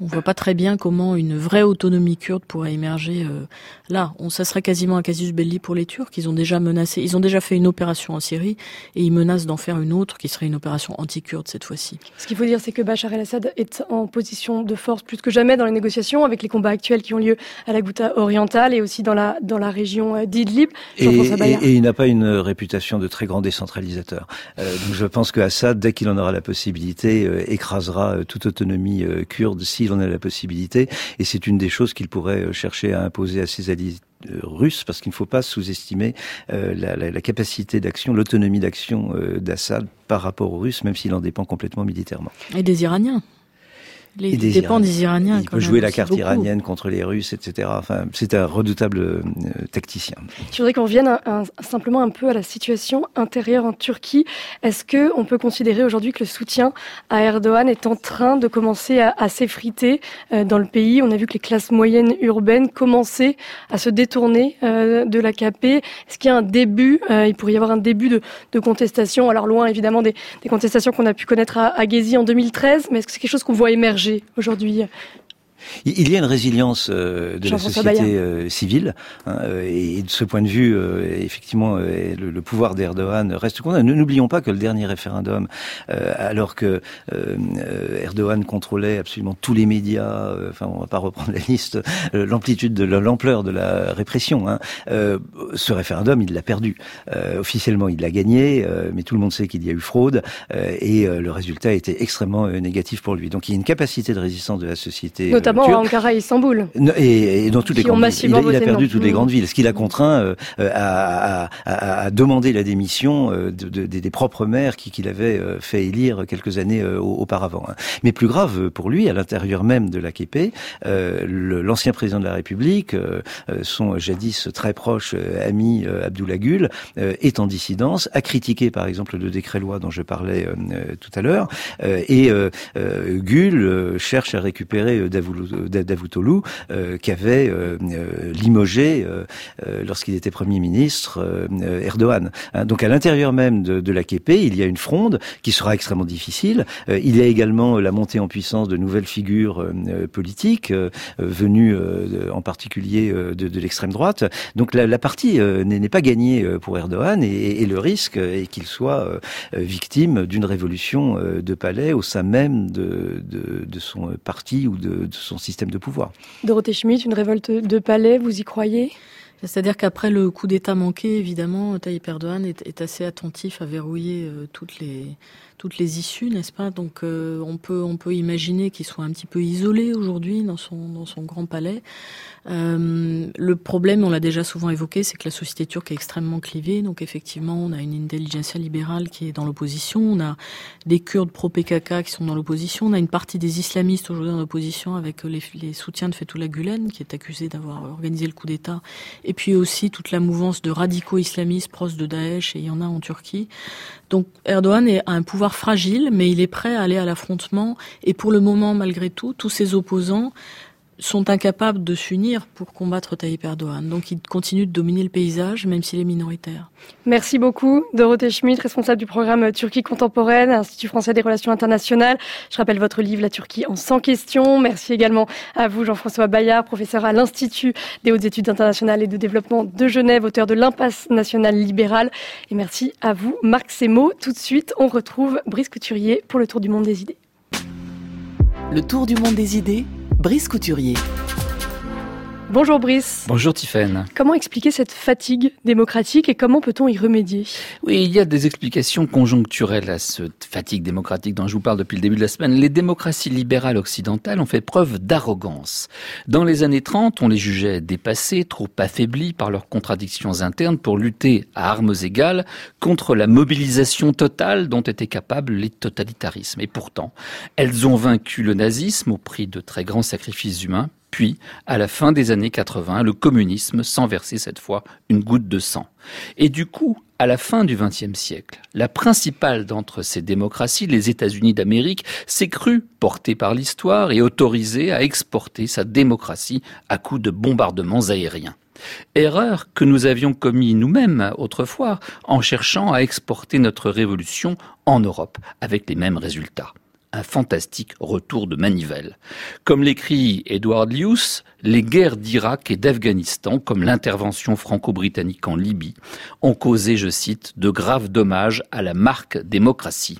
on voit pas très bien comment une vraie autonomie kurde pourrait émerger euh, là. On, ça serait quasiment un casus belli pour les Turcs. Ils ont déjà menacé, ils ont déjà fait une opération en Syrie et ils menacent d'en faire une autre qui serait une opération anti-kurde cette fois-ci. Ce qu'il faut dire, c'est que Bachar el-Assad est en position de force plus que jamais dans les négociations avec les combats actuels qui ont lieu à la Ghouta orientale et aussi dans la, dans la région euh, d'Idlib. Et, et, et, il n'a pas une réputation de très grand décentralisateur. Euh, donc je pense que Assad, dès qu'il en aura la possibilité, euh, écrasera euh, toute autonomie euh, kurde s'il en a la possibilité. Et c'est une des choses qu'il pourrait chercher à imposer à ses alliés russe, parce qu'il ne faut pas sous-estimer la, capacité d'action, l'autonomie d'action d'Assad par rapport aux Russes, même s'il en dépend complètement militairement. Et des Iraniens. Les, des dépend des Iraniens. Il peut jouer la carte beaucoup. iranienne contre les Russes, etc. Enfin, c'est un redoutable euh, tacticien. Je voudrais qu'on revienne un, un, simplement un peu à la situation intérieure en Turquie. Est-ce que on peut considérer aujourd'hui que le soutien à Erdogan est en train de commencer à, à s'effriter euh, dans le pays? On a vu que les classes moyennes urbaines commençaient à se détourner euh, de l'AKP. Est-ce qu'il y a un début euh, Il pourrait y avoir un début de, de contestation? Alors loin évidemment des, des contestations qu'on a pu connaître à, à Gezi en 2013, mais est-ce que c'est quelque chose qu'on voit émerger? Aujourd'hui il y a une résilience euh, de la société euh, civile, hein, euh, et de ce point de vue, euh, effectivement, euh, le, le, pouvoir d'Erdogan reste condamné. N'oublions pas que le dernier référendum, euh, alors que Erdogan contrôlait absolument tous les médias, enfin, on va pas reprendre la liste, l'amplitude de l'ampleur de la répression, hein, ce référendum, il l'a perdu. officiellement, il l'a gagné, mais tout le monde sait qu'il y a eu fraude, et le résultat a été extrêmement négatif pour lui. Donc, il y a une capacité de résistance de la société. Notamment à Ankara et Istanbul. Et, et dans toutes les grandes villes. Il, a, il a perdu non. toutes les mmh. grandes villes, ce qui l'a contraint euh, à, à, à, à, demander la démission euh, de, de, de, des propres maires qu'il qui avait euh, fait élire quelques années euh, auparavant. Hein. Mais plus grave pour lui, à l'intérieur même de l'AKP, l'ancien président de la République, son jadis très proche ami Abdullah Gül, est en dissidence, a critiqué par exemple le décret-loi dont je parlais tout à l'heure, et Gül cherche à récupérer Davutoglu, euh, euh, limogé euh, euh, lorsqu'il était Premier ministre Erdogan. Hein, donc à l'intérieur même de, de l'AKP, il y a une fronde qui sera extrêmement difficile. il y a également la montée en puissance de nouvelles figures politiques venues en particulier de, de l'extrême droite. Donc la, la partie n'est pas gagnée pour Erdogan et, et le risque est qu'il soit victime d'une révolution de palais au sein même de, de, de son parti ou de, de son système de pouvoir. Dorothée Schmitt, une révolte de palais, vous y croyez? C'est-à-dire qu'après le coup d'État manqué, évidemment, Tayyip Erdogan est, est, assez attentif à verrouiller euh, toutes les toutes les issues, n'est-ce pas? Donc euh, on peut on peut imaginer qu'il soit un petit peu isolé aujourd'hui dans son dans son grand palais. Euh, le problème, on l'a déjà souvent évoqué, c'est que la société turque est extrêmement clivée. Donc effectivement, on a une intelligentsia libérale qui est dans l'opposition, on a des Kurdes pro-PKK qui sont dans l'opposition, on a une partie des islamistes aujourd'hui dans l'opposition avec les, les, soutiens de Fethullah Gulen qui est accusé d'avoir organisé le coup d'État, et puis aussi toute la mouvance de radicaux islamistes proches de Daesh, et il y en a en Turquie. Donc Erdogan a un pouvoir fragile, mais il est prêt à aller à l'affrontement, et pour le moment, malgré tout, tous ses opposants sont incapables de s'unir pour combattre Tayyip Erdogan. Donc il continue de dominer le paysage, même s'il est minoritaire. Merci beaucoup, Dorothée Schmidt, responsable du programme Turquie contemporaine, Institut français des relations internationales. Je rappelle votre livre La Turquie en 100 questions. Merci également à vous, Jean-François Bayard, professeur à l'Institut des hautes études internationales et de développement de Genève, auteur de L'impasse nationale libérale. Et merci à vous, Marc Semo. Tout de suite, on retrouve Brice Couturier pour le Tour du monde des idées. Le Tour du monde des idées Brice Couturier. Bonjour Brice. Bonjour Tiffaine. Comment expliquer cette fatigue démocratique et comment peut-on y remédier? Oui, il y a des explications conjoncturelles à cette fatigue démocratique dont je vous parle depuis le début de la semaine. Les démocraties libérales occidentales ont fait preuve d'arrogance. Dans les années 30, on les jugeait dépassées, trop affaiblies par leurs contradictions internes pour lutter à armes égales contre la mobilisation totale dont étaient capables les totalitarismes. Et pourtant, elles ont vaincu le nazisme au prix de très grands sacrifices humains puis, à la fin des années 80, le communisme sans verser cette fois une goutte de sang. Et du coup, À la fin du XXe siècle, la principale d'entre ces démocraties, les États-Unis d'Amérique, s'est crue portée par l'histoire et autorisée à exporter sa démocratie à coups de bombardements aériens. Erreur que nous avions commis nous-mêmes autrefois en cherchant à exporter notre révolution en Europe avec les mêmes résultats un fantastique retour de manivelle. Comme l'écrit Edward Luce, les guerres d'Irak et d'Afghanistan, comme l'intervention franco-britannique en Libye, ont causé, je cite, de graves dommages à la marque démocratie.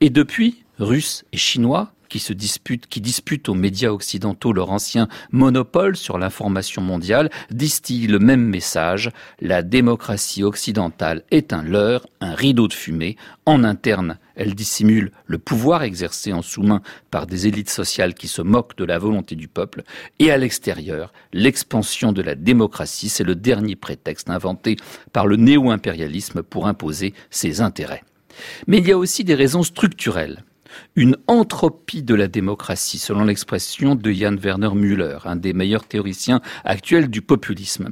Et depuis, Russes et Chinois qui se disputent, qui disputent aux médias occidentaux leur ancien monopole sur l'information mondiale, distillent le même message. La démocratie occidentale est un leurre, un rideau de fumée. En interne, elle dissimule le pouvoir exercé en sous-main par des élites sociales qui se moquent de la volonté du peuple. Et à l'extérieur, l'expansion de la démocratie, c'est le dernier prétexte inventé par le néo-impérialisme pour imposer ses intérêts. Mais il y a aussi des raisons structurelles une entropie de la démocratie, selon l'expression de Jan Werner Müller, un des meilleurs théoriciens actuels du populisme.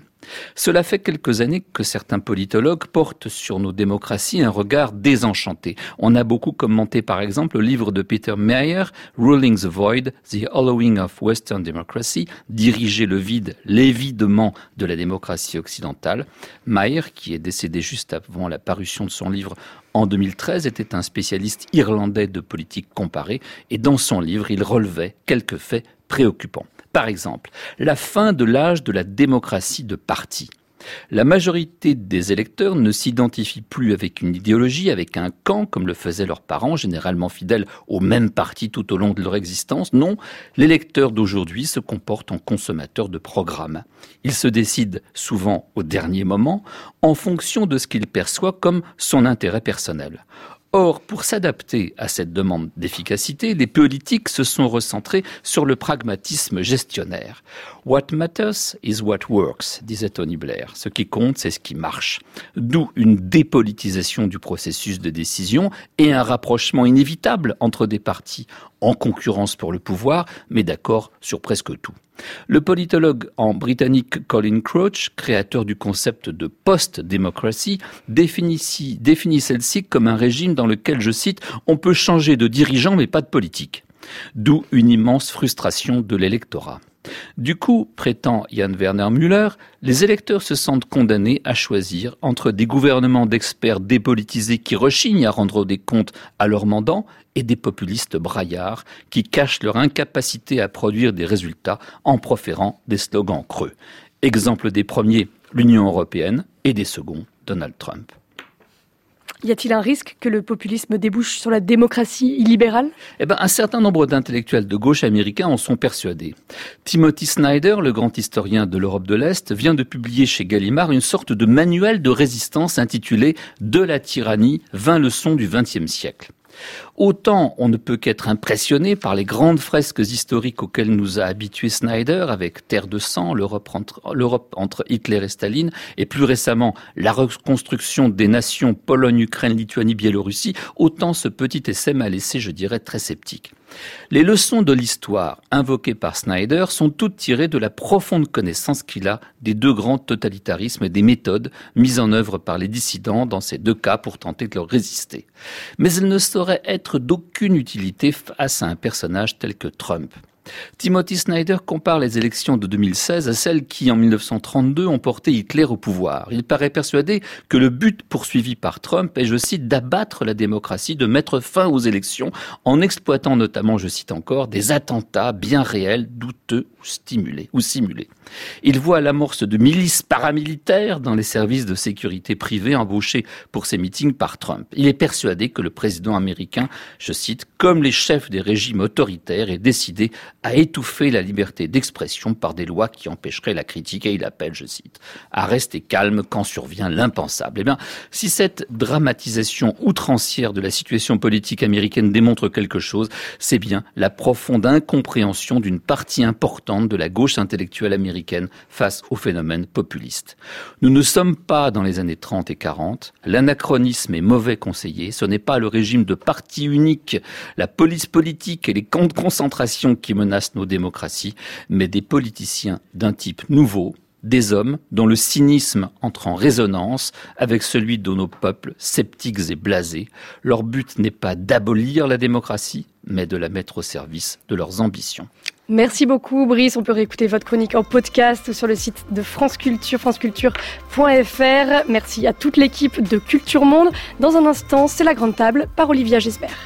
Cela fait quelques années que certains politologues portent sur nos démocraties un regard désenchanté. On a beaucoup commenté par exemple le livre de Peter Meyer, Ruling the Void, The Hollowing of Western Democracy, Diriger le vide, l'évidement de la démocratie occidentale. Meyer, qui est décédé juste avant la parution de son livre en 2013, était un spécialiste irlandais de politique comparée et dans son livre, il relevait quelques faits préoccupants. Par exemple, la fin de l'âge de la démocratie de parti. La majorité des électeurs ne s'identifient plus avec une idéologie, avec un camp, comme le faisaient leurs parents, généralement fidèles au même parti tout au long de leur existence. Non, l'électeur d'aujourd'hui se comporte en consommateur de programmes. Il se décide souvent au dernier moment, en fonction de ce qu'il perçoit comme son intérêt personnel. Or, pour s'adapter à cette demande d'efficacité, les politiques se sont recentrés sur le pragmatisme gestionnaire. What matters is what works, disait Tony Blair. Ce qui compte, c'est ce qui marche. D'où une dépolitisation du processus de décision et un rapprochement inévitable entre des partis en concurrence pour le pouvoir, mais d'accord sur presque tout. Le politologue en britannique Colin Crouch, créateur du concept de post-démocratie, définit, définit celle-ci comme un régime dans lequel, je cite, on peut changer de dirigeant mais pas de politique. D'où une immense frustration de l'électorat. Du coup, prétend Jan Werner Müller, les électeurs se sentent condamnés à choisir entre des gouvernements d'experts dépolitisés qui rechignent à rendre des comptes à leurs mandants et des populistes braillards qui cachent leur incapacité à produire des résultats en proférant des slogans creux. Exemple des premiers, l'Union européenne, et des seconds, Donald Trump. Y a-t-il un risque que le populisme débouche sur la démocratie illibérale? Eh ben, un certain nombre d'intellectuels de gauche américains en sont persuadés. Timothy Snyder, le grand historien de l'Europe de l'Est, vient de publier chez Gallimard une sorte de manuel de résistance intitulé De la tyrannie, 20 leçons du XXe siècle. Autant on ne peut qu'être impressionné par les grandes fresques historiques auxquelles nous a habitués Snyder avec Terre de sang, l'Europe entre, Hitler et Staline, et plus récemment la reconstruction des nations Pologne, Ukraine, Lituanie, Biélorussie, autant ce petit essai m'a laissé, je dirais, très sceptique. Les leçons de l'histoire invoquées par Snyder sont toutes tirées de la profonde connaissance qu'il a des deux grands totalitarismes et des méthodes mises en œuvre par les dissidents dans ces deux cas pour tenter de leur résister. Mais elles ne sauraient être d'aucune utilité face à un personnage tel que Trump. Timothy Snyder compare les élections de 2016 à celles qui, en 1932, ont porté Hitler au pouvoir. Il paraît persuadé que le but poursuivi par Trump est, je cite, d'abattre la démocratie, de mettre fin aux élections, en exploitant notamment, je cite encore, des attentats bien réels, douteux ou simulés. Il voit l'amorce de milices paramilitaires dans les services de sécurité privés embauchés pour ces meetings par Trump. Il est persuadé que le président américain, je cite, comme les chefs des régimes autoritaires, est décidé à étouffer la liberté d'expression par des lois qui empêcheraient la critique et il appelle, je cite, à rester calme quand survient l'impensable. Eh bien, si cette dramatisation outrancière de la situation politique américaine démontre quelque chose, c'est bien la profonde incompréhension d'une partie importante de la gauche intellectuelle américaine face au phénomène populiste. Nous ne sommes pas dans les années 30 et 40. L'anachronisme est mauvais conseiller. Ce n'est pas le régime de parti unique, la police politique et les camps de concentration qui nos démocraties, mais des politiciens d'un type nouveau, des hommes dont le cynisme entre en résonance avec celui de nos peuples sceptiques et blasés. Leur but n'est pas d'abolir la démocratie, mais de la mettre au service de leurs ambitions. Merci beaucoup Brice, on peut réécouter votre chronique en podcast sur le site de France Culture, franceculture.fr. Merci à toute l'équipe de Culture Monde. Dans un instant, c'est la grande table par Olivia Gesbert.